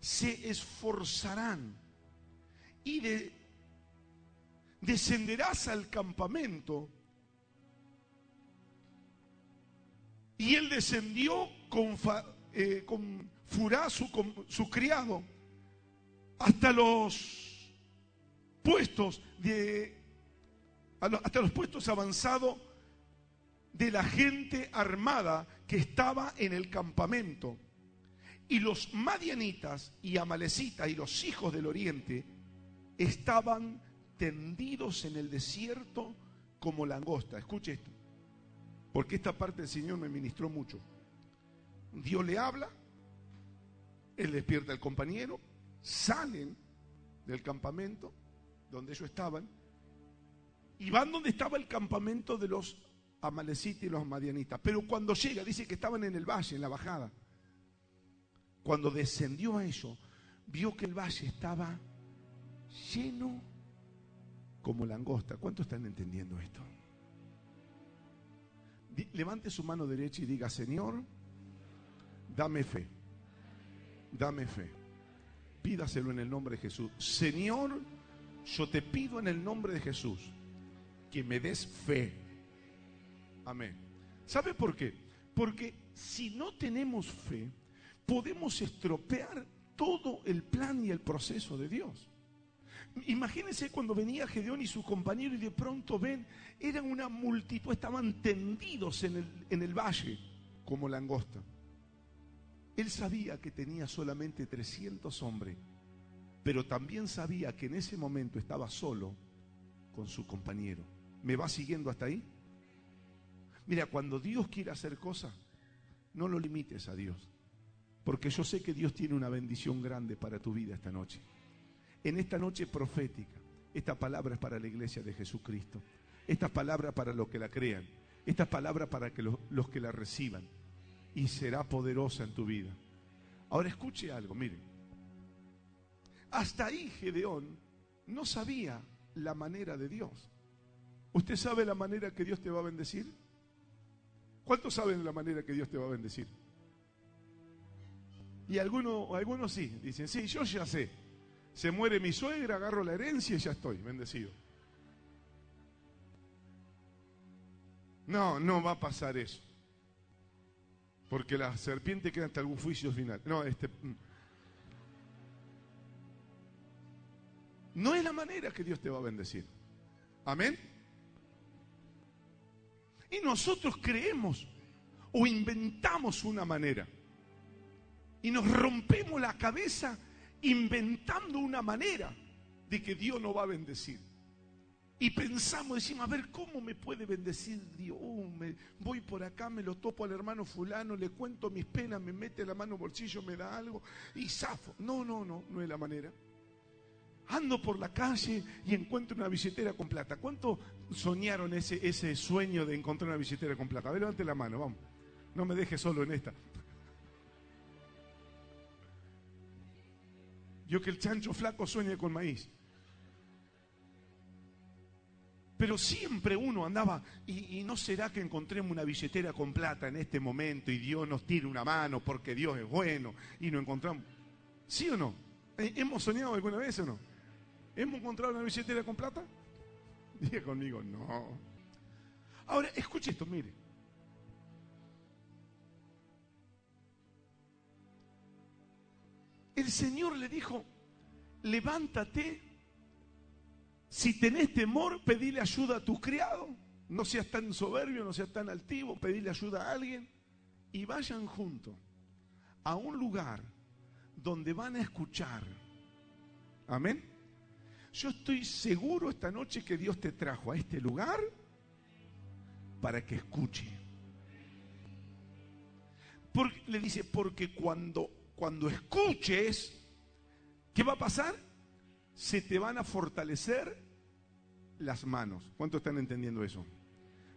se esforzarán y descenderás al campamento. Y él descendió con, eh, Furá, su criado, hasta los puestos de hasta los puestos avanzados de la gente armada que estaba en el campamento. Y los madianitas y amalecitas y los hijos del oriente estaban tendidos en el desierto como langosta. Escuche esto, porque esta parte del Señor me ministró mucho. Dios le habla, él despierta al compañero, salen del campamento donde ellos estaban y van donde estaba el campamento de los amalecitas y los madianitas. Pero cuando llega, dice que estaban en el valle, en la bajada. Cuando descendió a ellos, vio que el valle estaba lleno como langosta. ¿Cuántos están entendiendo esto? Levante su mano derecha y diga, Señor, dame fe. Dame fe. Pídaselo en el nombre de Jesús. Señor, yo te pido en el nombre de Jesús que me des fe. Amén. ¿Sabe por qué? Porque si no tenemos fe, podemos estropear todo el plan y el proceso de Dios. Imagínense cuando venía Gedeón y su compañero y de pronto ven, eran una multitud, estaban tendidos en el, en el valle como langosta. Él sabía que tenía solamente 300 hombres, pero también sabía que en ese momento estaba solo con su compañero. ¿Me va siguiendo hasta ahí? Mira, cuando Dios quiere hacer cosas, no lo limites a Dios. Porque yo sé que Dios tiene una bendición grande para tu vida esta noche. En esta noche profética, esta palabra es para la iglesia de Jesucristo. Esta palabra para los que la crean. Esta palabra para que los, los que la reciban. Y será poderosa en tu vida. Ahora escuche algo, miren. Hasta ahí Gedeón no sabía la manera de Dios. ¿Usted sabe la manera que Dios te va a bendecir? ¿Cuántos saben la manera que Dios te va a bendecir? Y algunos, algunos sí, dicen, sí, yo ya sé. Se muere mi suegra, agarro la herencia y ya estoy bendecido. No, no va a pasar eso. Porque la serpiente queda hasta algún juicio final. No, este. Mm. No es la manera que Dios te va a bendecir. Amén. Y nosotros creemos o inventamos una manera. Y nos rompemos la cabeza inventando una manera de que Dios nos va a bendecir. Y pensamos, decimos, a ver, ¿cómo me puede bendecir Dios? Uh, me, voy por acá, me lo topo al hermano fulano, le cuento mis penas, me mete la mano en bolsillo, me da algo y zafo. No, no, no, no es la manera. Ando por la calle y encuentro una billetera con plata. ¿Cuánto soñaron ese, ese sueño de encontrar una billetera con plata? A ver, levante la mano, vamos. No me deje solo en esta. Yo que el chancho flaco sueñe con maíz. Pero siempre uno andaba, y, no será que encontremos una billetera con plata en este momento y Dios nos tire una mano porque Dios es bueno y nos encontramos. ¿Sí o no? ¿Eh, ¿Hemos soñado alguna vez o no? ¿Hemos encontrado una billetera con plata? Dije conmigo, no. Ahora, escuche esto, mire. El Señor le dijo, levántate, si tenés temor, pedile ayuda a tu criado, no seas tan soberbio, no seas tan altivo, pedile ayuda a alguien y vayan juntos a un lugar donde van a escuchar. Amén. Yo estoy seguro esta noche que Dios te trajo a este lugar para que escuche. Le dice, porque cuando, cuando escuches, ¿qué va a pasar? Se te van a fortalecer las manos. ¿Cuántos están entendiendo eso?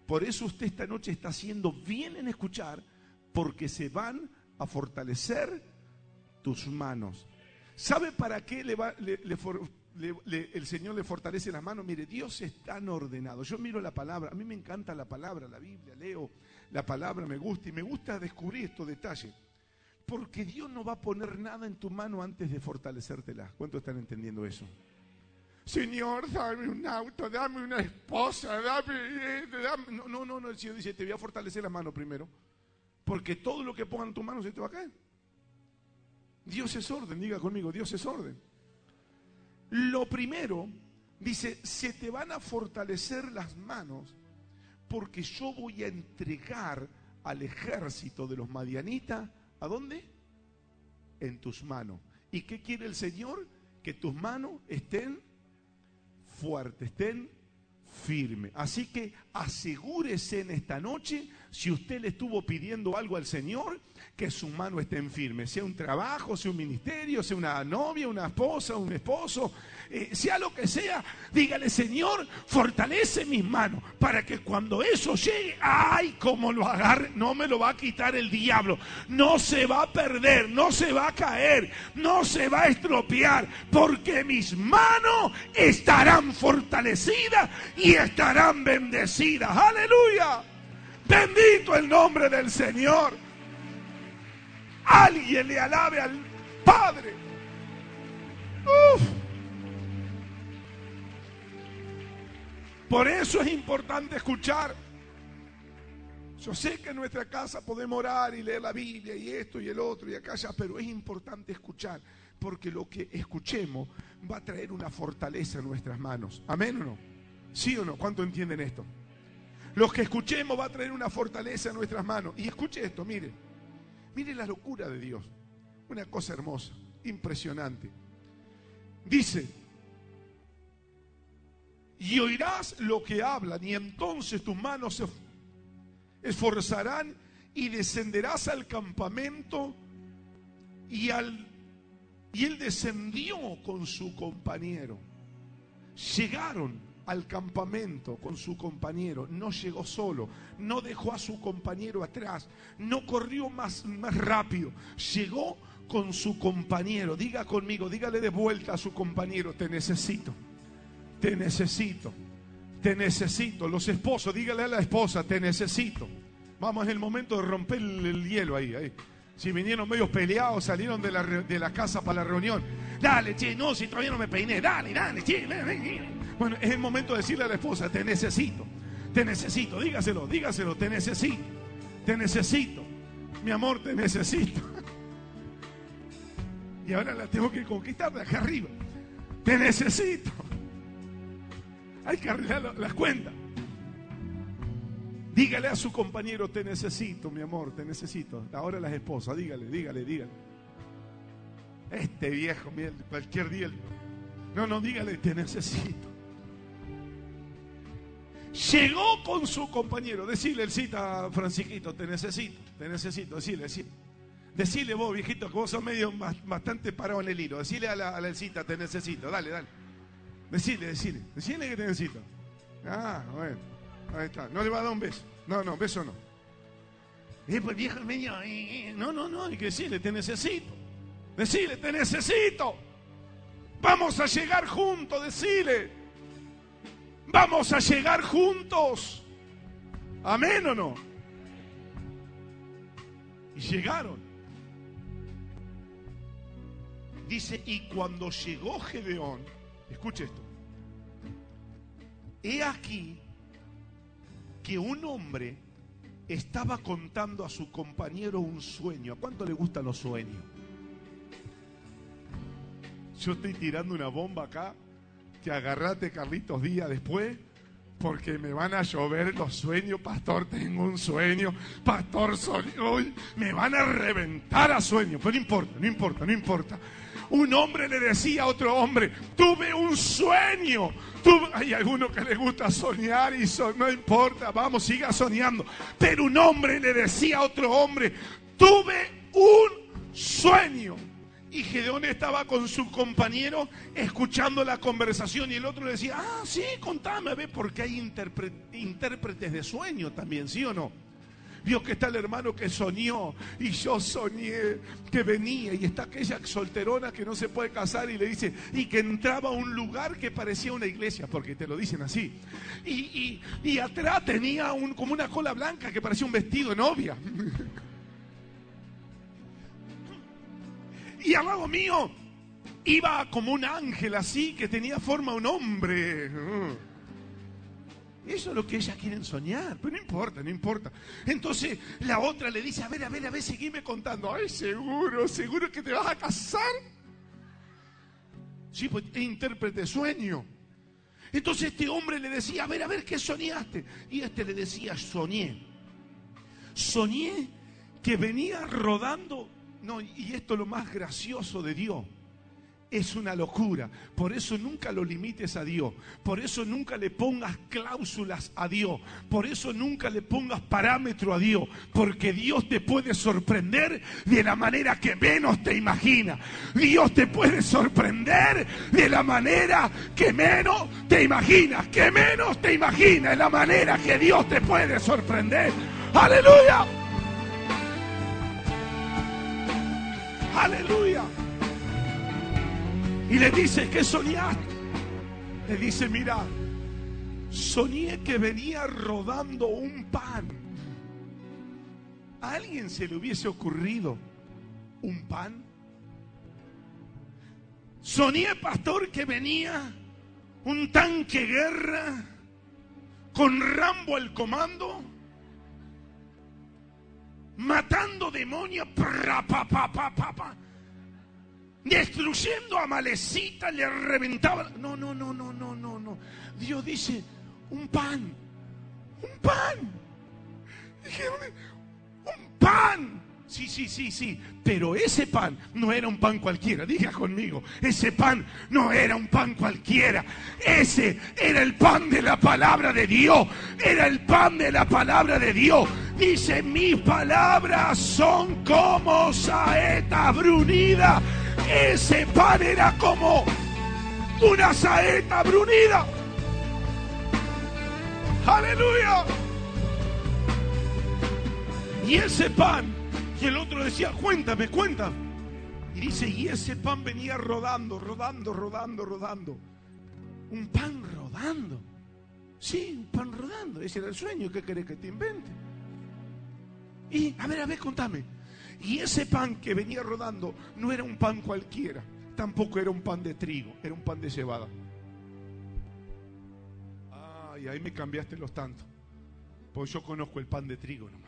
Por eso usted esta noche está haciendo bien en escuchar, porque se van a fortalecer tus manos. ¿Sabe para qué le, va, le, el Señor le fortalece las manos. Mire, Dios es tan ordenado. Yo miro la palabra, a mí me encanta la palabra, la Biblia, leo la palabra, me gusta y me gusta descubrir estos detalles. Porque Dios no va a poner nada en tu mano antes de fortalecértela. ¿Cuántos están entendiendo eso? Señor, dame un auto, dame una esposa, dame, eh, No, no, no, no, el Señor dice, te voy a fortalecer las manos primero. Porque todo lo que pongan en tu mano se te va a caer. Dios es orden, diga conmigo, Dios es orden. Lo primero, dice, se te van a fortalecer las manos porque yo voy a entregar al ejército de los madianitas, ¿a dónde? En tus manos. ¿Y qué quiere el Señor? Que tus manos estén fuertes, estén firmes. Así que asegúrese en esta noche, si usted le estuvo pidiendo algo al Señor, que su mano esté en firme, sea un trabajo, sea un ministerio, sea una novia, una esposa, un esposo, eh, sea lo que sea, dígale, Señor, fortalece mis manos para que cuando eso llegue, ay, como lo agarre, no me lo va a quitar el diablo, no se va a perder, no se va a caer, no se va a estropear, porque mis manos estarán fortalecidas y estarán bendecidas. Aleluya. Bendito el nombre del Señor alguien le alabe al Padre. Por eso es importante escuchar. Yo sé que en nuestra casa podemos orar y leer la Biblia y esto y el otro y acá ya, pero es importante escuchar, porque lo que escuchemos va a traer una fortaleza en nuestras manos. ¿Amén o no? ¿Sí o no? ¿Cuánto entienden esto? Lo que escuchemos va a traer una fortaleza en nuestras manos. Y escuche esto, mire. Mire la locura de Dios. Una cosa hermosa, impresionante. Dice, y oirás lo que hablan, y entonces tus manos se esforzarán y descenderás al campamento Y, al, y él descendió con su compañero. Llegaron al campamento con su compañero, no llegó solo, no dejó a su compañero atrás, no corrió más, más rápido, llegó con su compañero. Diga conmigo, dígale de vuelta a su compañero, te necesito, te necesito, te necesito. Los esposos, dígale a la esposa, te necesito. Vamos, es el momento de romper el, hielo ahí, ahí. Si vinieron medios peleados, salieron de la, de la casa para la reunión. Dale, che, no, si todavía no me peiné. Dale, dale, che, ven, ven. Bueno, es el momento de decirle a la esposa, te necesito, te necesito, dígaselo, dígaselo, te necesito, te necesito. Mi amor, te necesito. Y ahora la tengo que conquistar de acá arriba. Te necesito. Hay que arreglar las cuentas. Dígale a su compañero, te necesito, mi amor, te necesito. Ahora las esposas, dígale, dígale, dígale. Este viejo, cualquier día. No, no, dígale, te necesito. Llegó con su compañero. Decirle el cita, Francisquito, te necesito, te necesito. Decirle, decirle. Decirle vos, viejito, que vos sos medio bastante parado en el hilo. Decirle a la, a la cita, te necesito. Dale, dale. Decirle, decirle. Decirle que te necesito. Ah, bueno. Ahí está. No le va a dar un beso. No, no, beso no. Y pues viejo medio. Eh, eh, no, no, no. Hay que decirle, te necesito. Decirle, te necesito. Vamos a llegar juntos, decirle. Vamos a llegar juntos. Amén o no. Y llegaron. Dice, y cuando llegó Gedeón, escuche esto, he aquí que un hombre estaba contando a su compañero un sueño. ¿A cuánto le gustan los sueños? Yo estoy tirando una bomba acá, que agarrate Carlitos días después, porque me van a llover los sueños. Pastor, tengo un sueño. Pastor, hoy me van a reventar a sueños. Pero no importa, no importa, no importa. Un hombre le decía a otro hombre, tuve un sueño. Hay algunos que les gusta soñar y no importa, vamos, siga soñando. Pero un hombre le decía a otro hombre, tuve un sueño. Y Gedeón estaba con su compañero escuchando la conversación y el otro le decía, ah, sí, contame, ve, porque hay intérpretes de sueño también, ¿sí o no? Vio que está el hermano que soñó y yo soñé que venía y está aquella solterona que no se puede casar y le dice, y que entraba a un lugar que parecía una iglesia, porque te lo dicen así. Y, y atrás tenía un, como una cola blanca que parecía un vestido de novia. y al lado mío iba como un ángel así que tenía forma un hombre. Eso es lo que ellas quieren soñar, pero no importa, no importa. Entonces la otra le dice, a ver, a ver, a ver, seguime contando. Ay, seguro, seguro que te vas a casar. Sí, pues es intérprete sueño. Entonces este hombre le decía, a ver, a ver, ¿qué soñaste? Y este le decía, soñé. Soñé que venía rodando. No, y esto es lo más gracioso de Dios es una locura. Por eso nunca lo limites a Dios. Por eso nunca le pongas cláusulas a Dios. Por eso nunca le pongas parámetro a Dios. Porque Dios te puede sorprender de la manera que menos te imagina. Dios te puede sorprender de la manera que menos te imaginas. Que menos te imaginas. Es la manera que Dios te puede sorprender. Aleluya. Aleluya. Y le dice, ¿qué soñaste? Le dice, mira, soñé que venía rodando un pan. ¿A alguien se le hubiese ocurrido un pan? Soñé, pastor, que venía un tanque guerra con Rambo al comando, matando demonios, pa, pa destruyendo a Malecita, le reventaba. No, no, no, no, no, no, no. Dios dice, un pan, un pan. Dijeron, un pan. Sí, sí, sí, sí. Pero ese pan no era un pan cualquiera. Diga conmigo, ese pan no era un pan cualquiera. Ese era el pan de la palabra de Dios. Era el pan de la palabra de Dios Dice, mis palabras son como saeta brunida. Ese pan era como una saeta brunida. Aleluya. Y ese pan, y el otro decía, cuéntame, cuéntame. Y dice, y ese pan venía rodando, rodando, rodando, rodando. Un pan rodando. Sí, un pan rodando. Ese era el sueño. ¿Qué querés que te invente? Y, a ver, a ver, contame. Y ese pan que venía rodando no era un pan cualquiera. Tampoco era un pan de trigo, era un pan de cebada. Ay, ahí me cambiaste los tantos. Pues yo conozco el pan de trigo nomás.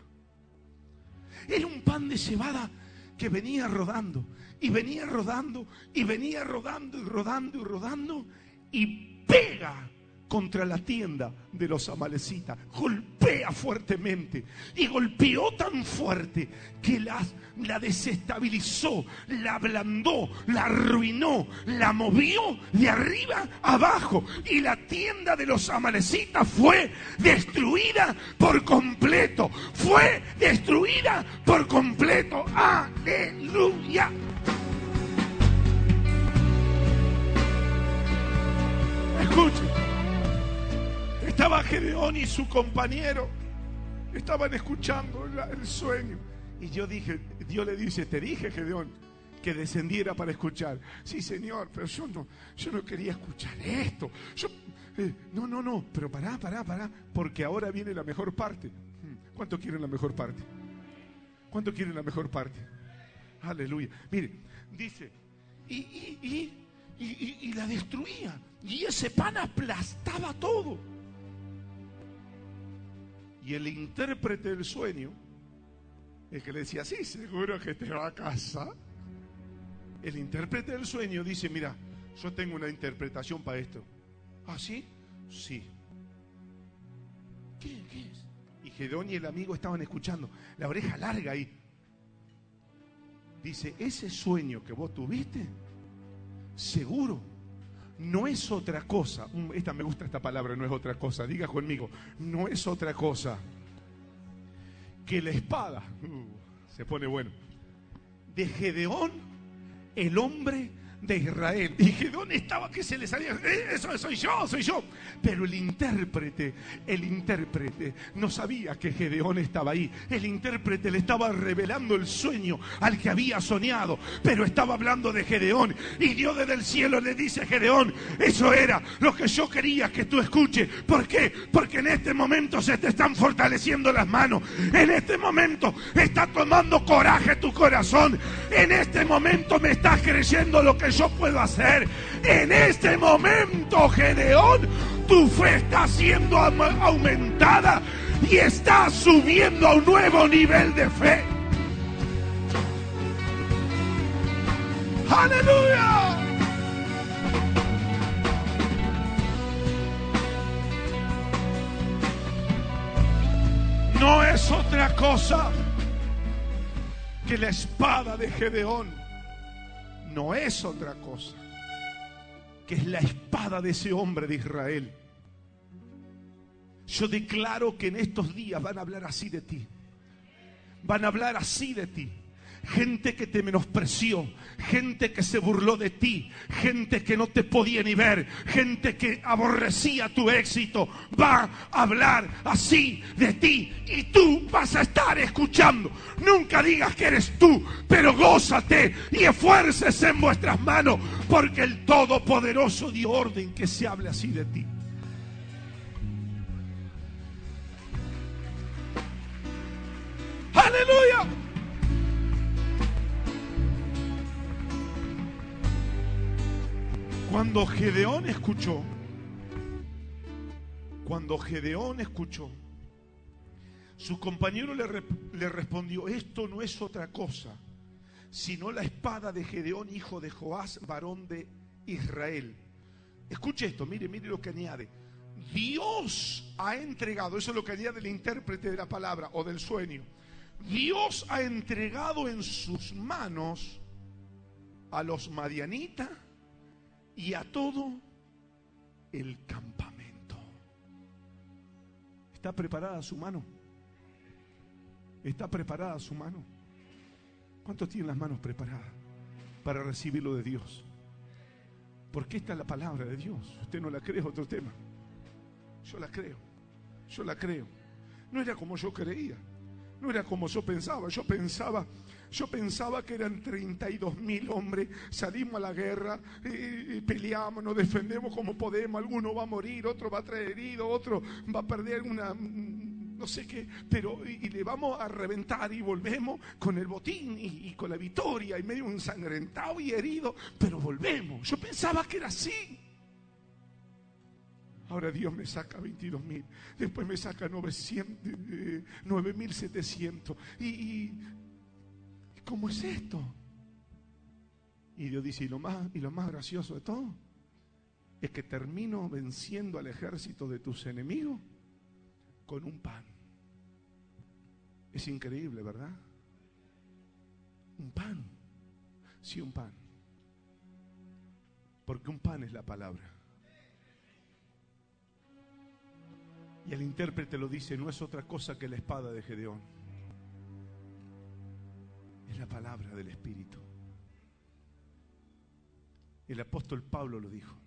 Era un pan de cebada que venía rodando y venía rodando y venía rodando y rodando y rodando y pega contra la tienda de los amalecitas. Golpea fuertemente y golpeó tan fuerte que la, desestabilizó, la ablandó, la arruinó, la movió de arriba abajo. Y la tienda de los amalecitas fue destruida por completo. Fue destruida por completo. Aleluya. Escuchen. Estaba Gedeón y su compañero. Estaban escuchando el sueño. Y yo dije, Dios le dice, te dije Gedeón que descendiera para escuchar. Sí, Señor, pero yo no, yo no quería escuchar esto. Eh, no, no, no, pero pará, pará, pará, porque ahora viene la mejor parte. Hmm, ¿Cuánto quieren la mejor parte? ¿Cuánto quieren la mejor parte? Aleluya. Mire, dice, y, y, y, y la destruía. Y ese pan aplastaba todo. Y el intérprete del sueño, el que le decía, sí, seguro que te va a casa. El intérprete del sueño dice, mira, yo tengo una interpretación para esto. ¿Ah, sí? Sí. ¿Qué, qué es? Y Gedón y el amigo estaban escuchando, la oreja larga ahí. Dice, ese sueño que vos tuviste, seguro, no es otra cosa. Esta me gusta esta palabra, no es otra cosa. Diga conmigo, no es otra cosa que la espada. Uh, se pone bueno. De Gedeón, el hombre de Israel. Y Gedeón estaba que se le salía, eh, eso soy yo, soy yo. Pero el intérprete, el intérprete no sabía que Gedeón estaba ahí. El intérprete le estaba revelando el sueño al que había soñado, pero estaba hablando de Gedeón. Y Dios desde el cielo le dice a Gedeón, eso era lo que yo quería que tú escuches. ¿Por qué? Porque en este momento se te están fortaleciendo las manos. En este momento está tomando coraje tu corazón. En este momento me estás creyendo lo que yo puedo hacer. En este momento, Gedeón, tu fe está siendo aumentada y está subiendo a un nuevo nivel de fe. Aleluya. No es otra cosa que la espada de Gedeón no es otra cosa que es la espada de ese hombre de Israel. Yo declaro que en estos días van a hablar así de ti. Van a hablar así de ti gente que te menospreció, gente que se burló de ti, gente que no te podía ni ver, gente que aborrecía tu éxito, va a hablar así de ti y tú vas a estar escuchando. Nunca digas que eres tú, pero gózate y esfuerces en vuestras manos, porque el Todopoderoso dio orden que se hable así de ti. Aleluya. Cuando Gedeón escuchó, cuando Gedeón escuchó, su compañero le, respondió, esto no es otra cosa, sino la espada de Gedeón, hijo de Joás, varón de Israel. Escuche esto, mire, mire lo que añade. Dios ha entregado, eso es lo que añade el intérprete de la palabra o del sueño. Dios ha entregado en sus manos a los madianitas y a todo el campamento. ¿Está preparada su mano? ¿Está preparada su mano? ¿Cuántos tienen las manos preparadas para recibir lo de Dios? Porque esta es la palabra de Dios. Usted no la cree, es otro tema. Yo la creo. Yo la creo. No era como yo creía. No era como yo pensaba. Yo pensaba, yo pensaba que eran 32 mil hombres. Salimos a la guerra, y, peleamos, nos defendemos como podemos. Alguno va a morir, otro va a traer herido, otro va a perder una no sé qué, pero y, le vamos a reventar y volvemos con el botín y, y, con la victoria y medio ensangrentado y herido, pero volvemos. Yo pensaba que era así. Ahora Dios me saca 22 mil, después me saca 9.700. y, y ¿cómo es esto? Y Dios dice, y lo, más, y lo más gracioso de todo es que termino venciendo al ejército de tus enemigos con un pan. Es increíble, ¿verdad? Un pan. Sí, un pan. Porque un pan es la palabra. Y el intérprete lo dice, no es otra cosa que la espada de Gedeón. Es la palabra del Espíritu. El apóstol Pablo lo dijo.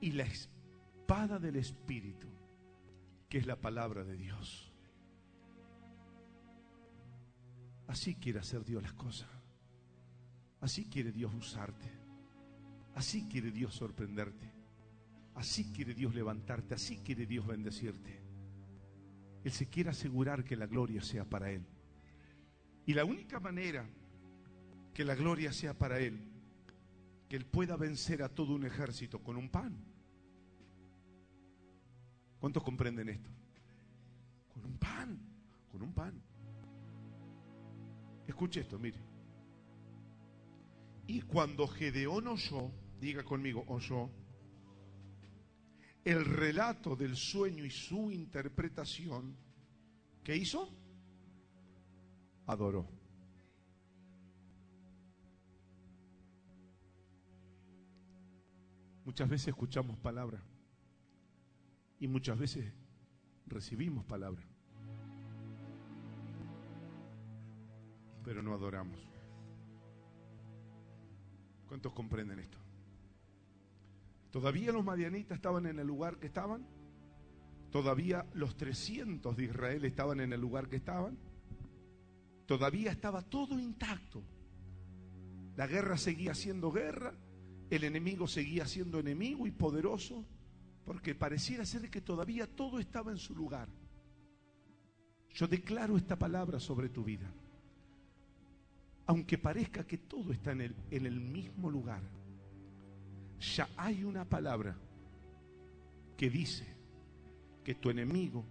Y la espada del Espíritu, que es la palabra de Dios. Así quiere hacer Dios las cosas. Así quiere Dios usarte. Así quiere Dios sorprenderte. Así quiere Dios levantarte, así quiere Dios bendecirte. Él se quiere asegurar que la gloria sea para Él. Y la única manera que la gloria sea para Él, que Él pueda vencer a todo un ejército con un pan. ¿Cuántos comprenden esto? Con un pan, con un pan. Escuche esto, mire. Y cuando Gedeón oyó, diga conmigo, oyó, el relato del sueño y su interpretación, ¿qué hizo? Adoró. Muchas veces escuchamos palabra y muchas veces recibimos palabra, pero no adoramos. ¿Cuántos comprenden esto? Todavía los madianitas estaban en el lugar que estaban. Todavía los 300 de Israel estaban en el lugar que estaban. Todavía estaba todo intacto. La guerra seguía siendo guerra. El enemigo seguía siendo enemigo y poderoso. Porque pareciera ser que todavía todo estaba en su lugar. Yo declaro esta palabra sobre tu vida. Aunque parezca que todo está en el, en el mismo lugar ya hay una palabra que dice que tu enemigo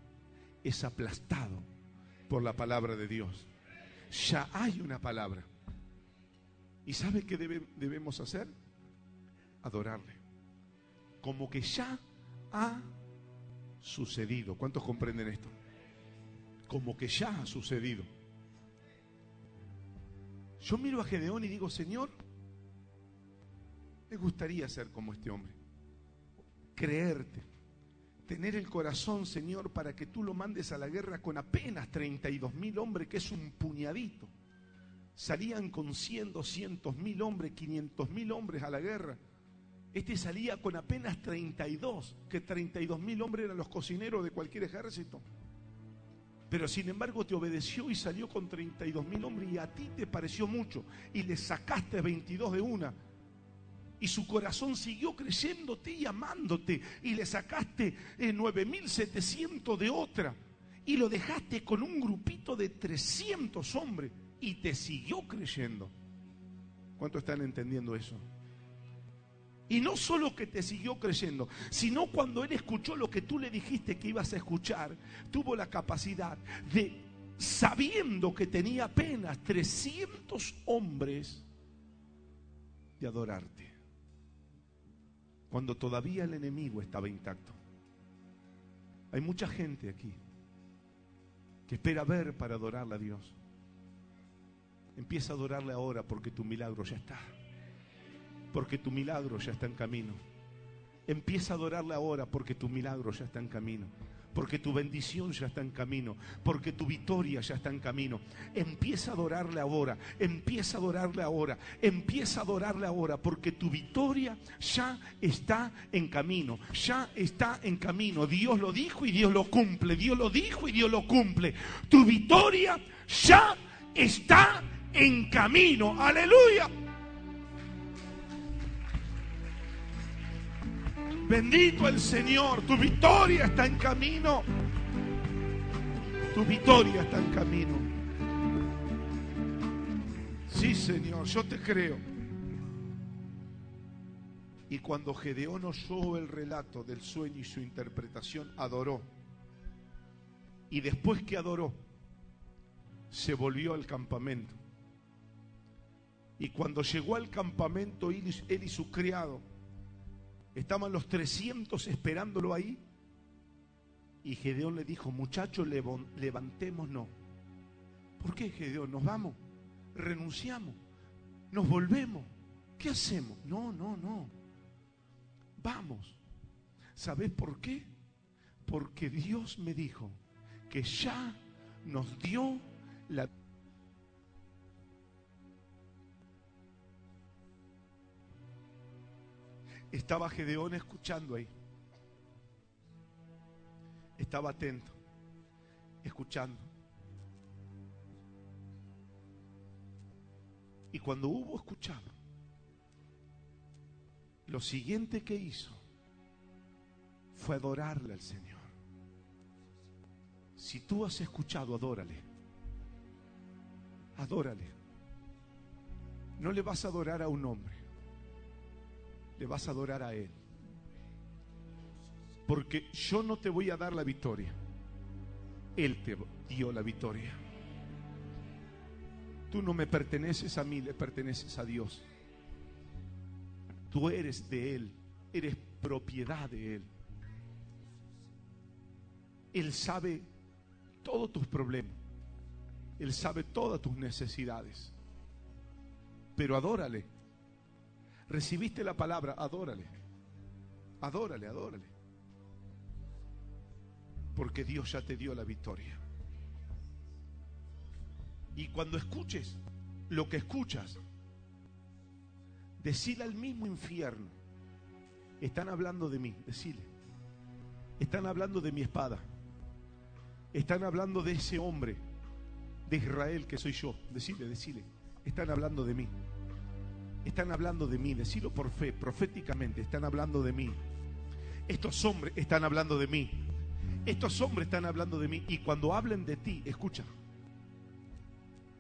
es aplastado por la palabra de Dios. Ya hay una palabra. ¿Y sabe qué debemos hacer? Adorarle. Como que ya ha sucedido. ¿Cuántos comprenden esto? Como que ya ha sucedido. Yo miro a Gedeón y digo, Señor, me gustaría ser como este hombre. Creerte. Tener el corazón, Señor, para que tú lo mandes a la guerra con apenas 32 mil hombres, que es un puñadito. Salían con 100, 200 mil hombres, 500 mil hombres a la guerra. Este salía con apenas 32, que 32 mil hombres eran los cocineros de cualquier ejército. Pero sin embargo te obedeció y salió con 32 mil hombres y a ti te pareció mucho y le sacaste 22 de una y su corazón siguió creyéndote y amándote y le sacaste 9.700 eh, de otra y lo dejaste con un grupito de 300 hombres y te siguió creyendo. ¿Cuántos están entendiendo eso? Y no solo que te siguió creyendo, sino cuando él escuchó lo que tú le dijiste que ibas a escuchar, tuvo la capacidad de, sabiendo que tenía apenas 300 hombres, de adorarte cuando todavía el enemigo estaba intacto. Hay mucha gente aquí que espera ver para adorarle a Dios. Empieza a adorarle ahora porque tu milagro ya está. Porque tu milagro ya está en camino. Empieza a adorarle ahora porque tu milagro ya está en camino. Porque tu bendición ya está en camino, porque tu victoria ya está en camino. Empieza a adorarle ahora, empieza a adorarle ahora, empieza a adorarle ahora, porque tu victoria ya está en camino, ya está en camino. Dios lo dijo y Dios lo cumple, Dios lo dijo y Dios lo cumple. Tu victoria ya está en camino, aleluya. Bendito el Señor, tu victoria está en camino. Tu victoria está en camino. Sí, Señor, yo te creo. Y cuando Gedeón oyó el relato del sueño y su interpretación, adoró. Y después que adoró, se volvió al campamento. Y cuando llegó al campamento, él y su criado, Estaban los 300 esperándolo ahí. Y Gedeón le dijo, muchachos, levantémonos. ¿Por qué, Gedeón? Nos vamos, renunciamos, nos volvemos. ¿Qué hacemos? No, no, no. Vamos. ¿Sabes por qué? Porque Dios me dijo que ya nos dio la Estaba Gedeón escuchando ahí. Estaba atento, escuchando. Y cuando hubo escuchado, lo siguiente que hizo fue adorarle al Señor. Si tú has escuchado, adórale. Adórale. No le vas a adorar a un hombre le vas a adorar a Él. Porque yo no te voy a dar la victoria. Él te dio la victoria. Tú no me perteneces a mí, le perteneces a Dios. Tú eres de Él, eres propiedad de Él. Él sabe todos tus problemas. Él sabe todas tus necesidades. Pero adórale Recibiste la palabra, adórale. Adórale, adórale. Porque Dios ya te dio la victoria. Y cuando escuches lo que escuchas, decile al mismo infierno, están hablando de mí, decile. Están hablando de mi espada. Están hablando de ese hombre de Israel que soy yo. Decile, decile. Están hablando de mí. Están hablando de mí, decilo por fe, proféticamente, están hablando de mí. Estos hombres están hablando de mí. Estos hombres están hablando de mí. Y cuando hablen de ti, escucha,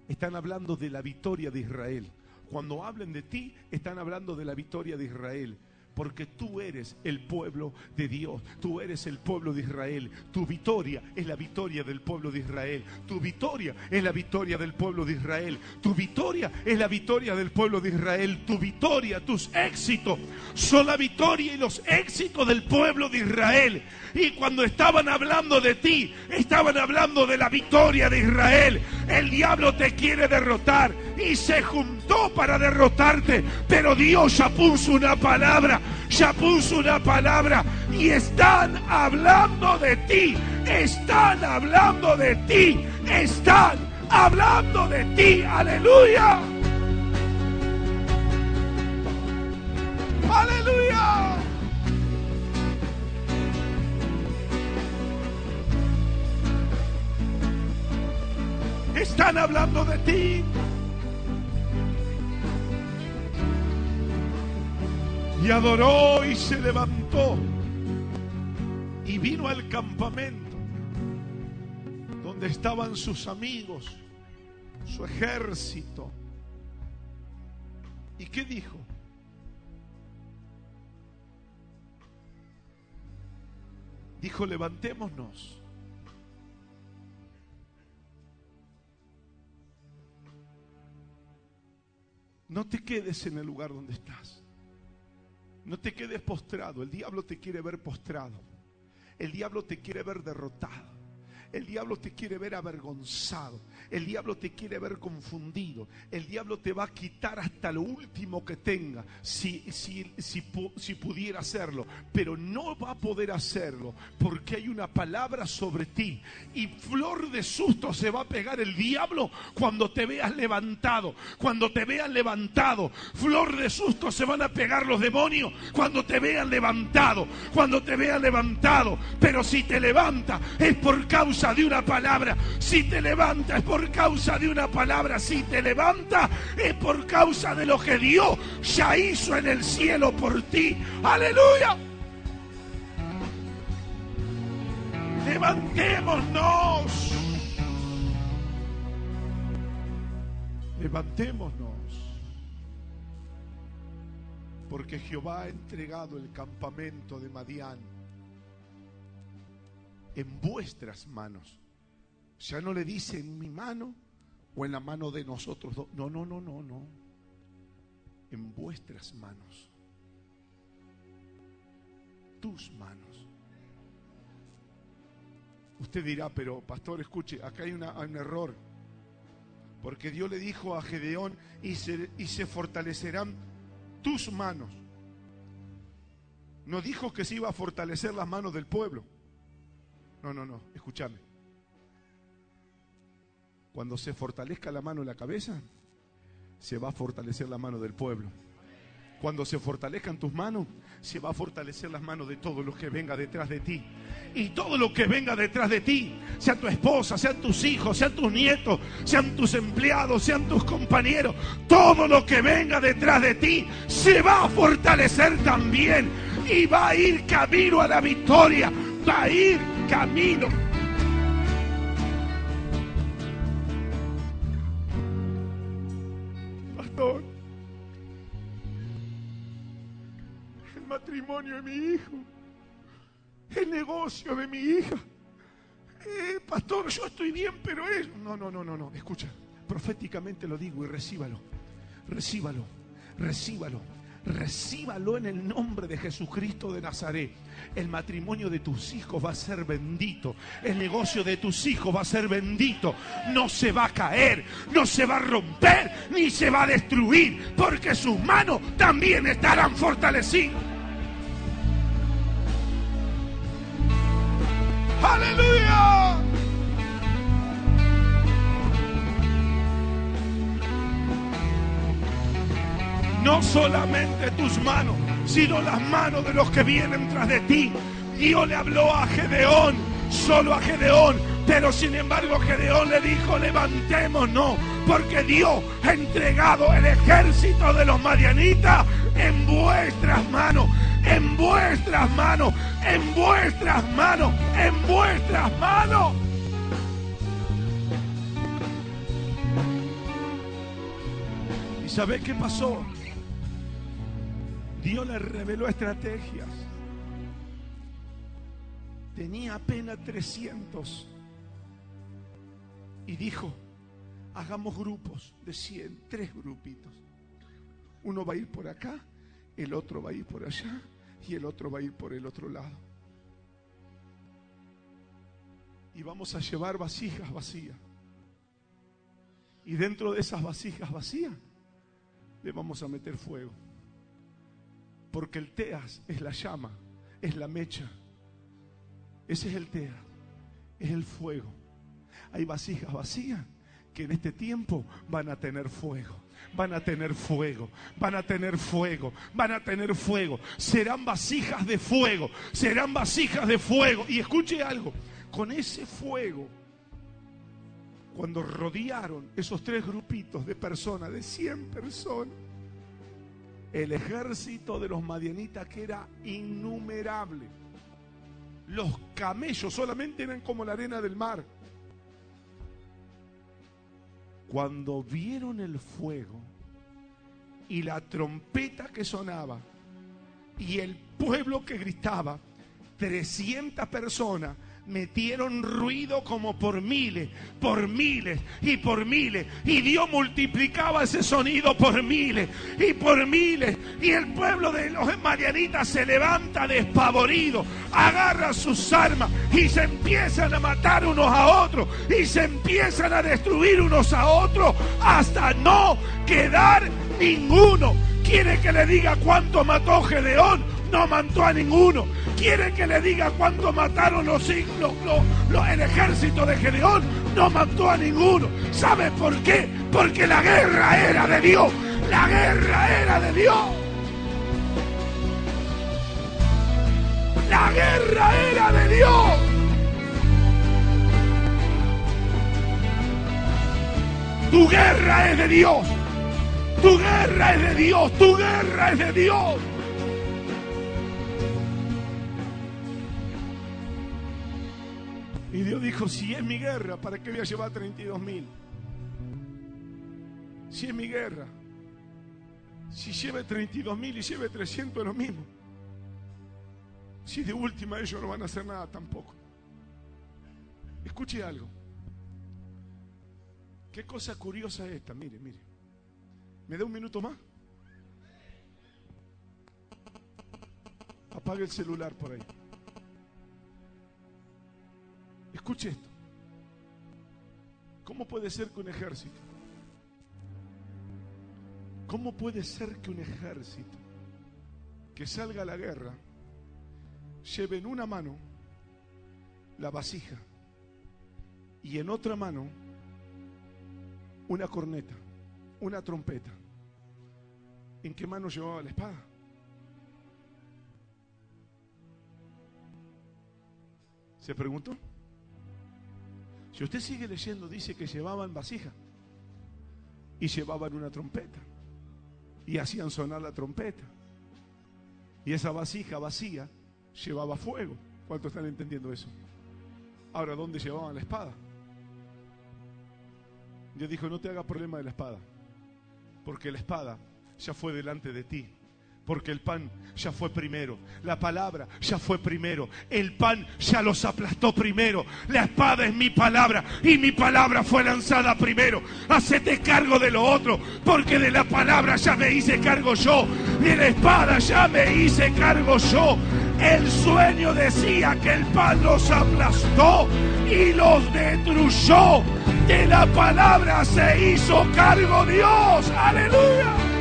están hablando de la victoria de Israel. Cuando hablen de ti, están hablando de la victoria de Israel porque tú eres el pueblo de Dios, tú eres el pueblo de Israel. Tu victoria es la victoria del pueblo de Israel. Tu victoria es la victoria del pueblo de Israel. Tu victoria es la victoria del pueblo de Israel. Tu victoria, tus éxitos son la victoria y los éxitos del pueblo de Israel. Y cuando estaban hablando de ti, estaban hablando de la victoria de Israel. El diablo te quiere derrotar y se juntó para derrotarte, pero Dios ya puso una palabra ya puso una palabra y están hablando de ti, están hablando de ti, están hablando de ti, aleluya. Aleluya. Están hablando de ti. Y adoró y se levantó. Y vino al campamento donde estaban sus amigos, su ejército. ¿Y qué dijo? Dijo, levantémonos. No te quedes en el lugar donde estás. No te quedes postrado. El diablo te quiere ver postrado. El diablo te quiere ver derrotado. El diablo te quiere ver avergonzado. El diablo te quiere ver confundido. El diablo te va a quitar hasta lo último que tenga, si, si, si, si pudiera hacerlo. Pero no va a poder hacerlo porque hay una palabra sobre ti. Y flor de susto se va a pegar el diablo cuando te veas levantado. Cuando te vean levantado. Flor de susto se van a pegar los demonios cuando te vean levantado. Cuando te vean levantado. Pero si te levanta es por causa de una palabra. Si te levanta es por causa de una palabra. Si te levanta es por causa de lo que Dios ya hizo en el cielo por ti. Aleluya. Levantémonos. Levantémonos. Porque Jehová ha entregado el campamento de Madián en vuestras manos. Ya no le dice en mi mano o en la mano de nosotros dos. No, no, no, no, no. En vuestras manos. Tus manos. Usted dirá, pero pastor, escuche, acá hay, una, un error. Porque Dios le dijo a Gedeón, y se, y se fortalecerán tus manos. No dijo que se iba a fortalecer las manos del pueblo. No, no, no, escúchame. Cuando se fortalezca la mano en la cabeza, se va a fortalecer la mano del pueblo. Cuando se fortalezcan tus manos, se va a fortalecer las manos de todo lo que venga detrás de ti. Y todo lo que venga detrás de ti, sea tu esposa, sean tus hijos, sean tus nietos, sean tus empleados, sean tus compañeros, todo lo que venga detrás de ti se va a fortalecer también y va a ir camino a la victoria, va a ir camino. Matrimonio de mi hijo, el negocio de mi hija. Eh, pastor, yo estoy bien, pero es... No, no, no, no, no, escucha, proféticamente lo digo y recíbalo, recíbalo, recíbalo, recíbalo en el nombre de Jesucristo de Nazaret. El matrimonio de tus hijos va a ser bendito. El negocio de tus hijos va a ser bendito. No se va a caer, no se va a romper, ni se va a destruir, porque sus manos también estarán fortalecidas. Aleluya. No solamente tus manos, sino las manos de los que vienen tras de ti. Dios le habló a Gedeón, solo a Gedeón, pero sin embargo Gedeón le dijo, levantémonos, porque Dios ha entregado el ejército de los madianitas en vuestras manos, en vuestras manos, en vuestras manos, en vuestras manos. ¿Y sabes qué pasó? Dios le reveló estrategias. Tenía apenas 300 y dijo, hagamos grupos de 100, tres grupitos. Uno va a ir por acá, el otro va a ir por allá y el otro va a ir por el otro lado. Y vamos a llevar vasijas vacías. Y dentro de esas vasijas vacías le vamos a meter fuego. Porque el teas es la llama, es la mecha. Ese es el teas, es el fuego. Hay vasijas vacías que en este tiempo van a tener fuego. Van a tener fuego, van a tener fuego, van a tener fuego. Serán vasijas de fuego, serán vasijas de fuego. Y escuche algo, con ese fuego, cuando rodearon esos tres grupitos de personas, de 100 personas, el ejército de los madianitas que era innumerable. Los camellos solamente eran como la arena del mar. Cuando vieron el fuego y la trompeta que sonaba y el pueblo que gritaba, 300 personas metieron ruido como por miles, por miles y por miles. Y Dios multiplicaba ese sonido por miles y por miles. Y el pueblo de los marianitas se levanta despavorido, agarra sus armas y se empiezan a matar unos a otros y se empiezan a destruir unos a otros hasta no quedar ninguno. ¿Quiere que le diga cuánto mató Gedeón? No mató a ninguno. ¿Quiere que le diga cuánto mataron los, siglos, el ejército de Gedeón? No mató a ninguno. ¿Sabe por qué? Porque la guerra era de Dios. La guerra era de Dios. La guerra era de Dios. Tu guerra es de Dios. Tu guerra es de Dios. Tu guerra es de Dios. Y Dios dijo, si es mi guerra, ¿para qué voy a llevar 32 mil? Si es mi guerra, si lleve 32 mil y lleve 300 es lo mismo. Si de última ellos no van a hacer nada tampoco. Escuche algo. Qué cosa curiosa esta, mire, mire. ¿Me da un minuto más? Apague el celular por ahí. Escuche esto. ¿Cómo puede ser que un ejército? ¿Cómo puede ser que un ejército que salga a la guerra lleve en una mano la vasija y en otra mano una corneta, una trompeta? ¿En qué mano llevaba la espada? ¿Se preguntó? Si usted sigue leyendo, dice que llevaban vasija y llevaban una trompeta y hacían sonar la trompeta. Y esa vasija vacía llevaba fuego. ¿Cuántos están entendiendo eso? Ahora, ¿dónde llevaban la espada? Dios dijo, no te hagas problema de la espada, porque la espada ya fue delante de ti porque el pan ya fue primero, la palabra ya fue primero, el pan ya los aplastó primero, la espada es mi palabra y mi palabra fue lanzada primero. Hacete cargo de lo otro, porque de la palabra ya me hice cargo yo, de la espada ya me hice cargo yo. El sueño decía que el pan los aplastó y los destruyó. De la palabra se hizo cargo Dios. Aleluya.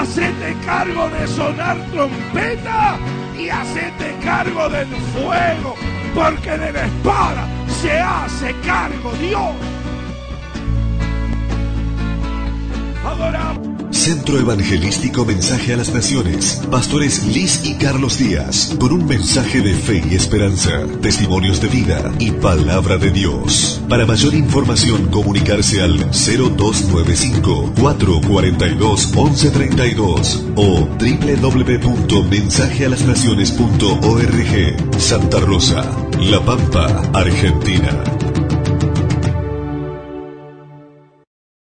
Hacete cargo de sonar trompeta y hacete cargo del fuego, porque de la espada se hace cargo Dios. Adoramos. Centro Evangelístico Mensaje a las Naciones. Pastores Liz y Carlos Díaz, con un mensaje de fe y esperanza, testimonios de vida y palabra de Dios. Para mayor información, comunicarse al 0295-442-1132 o www.mensajealasnaciones.org. Santa Rosa, La Pampa, Argentina.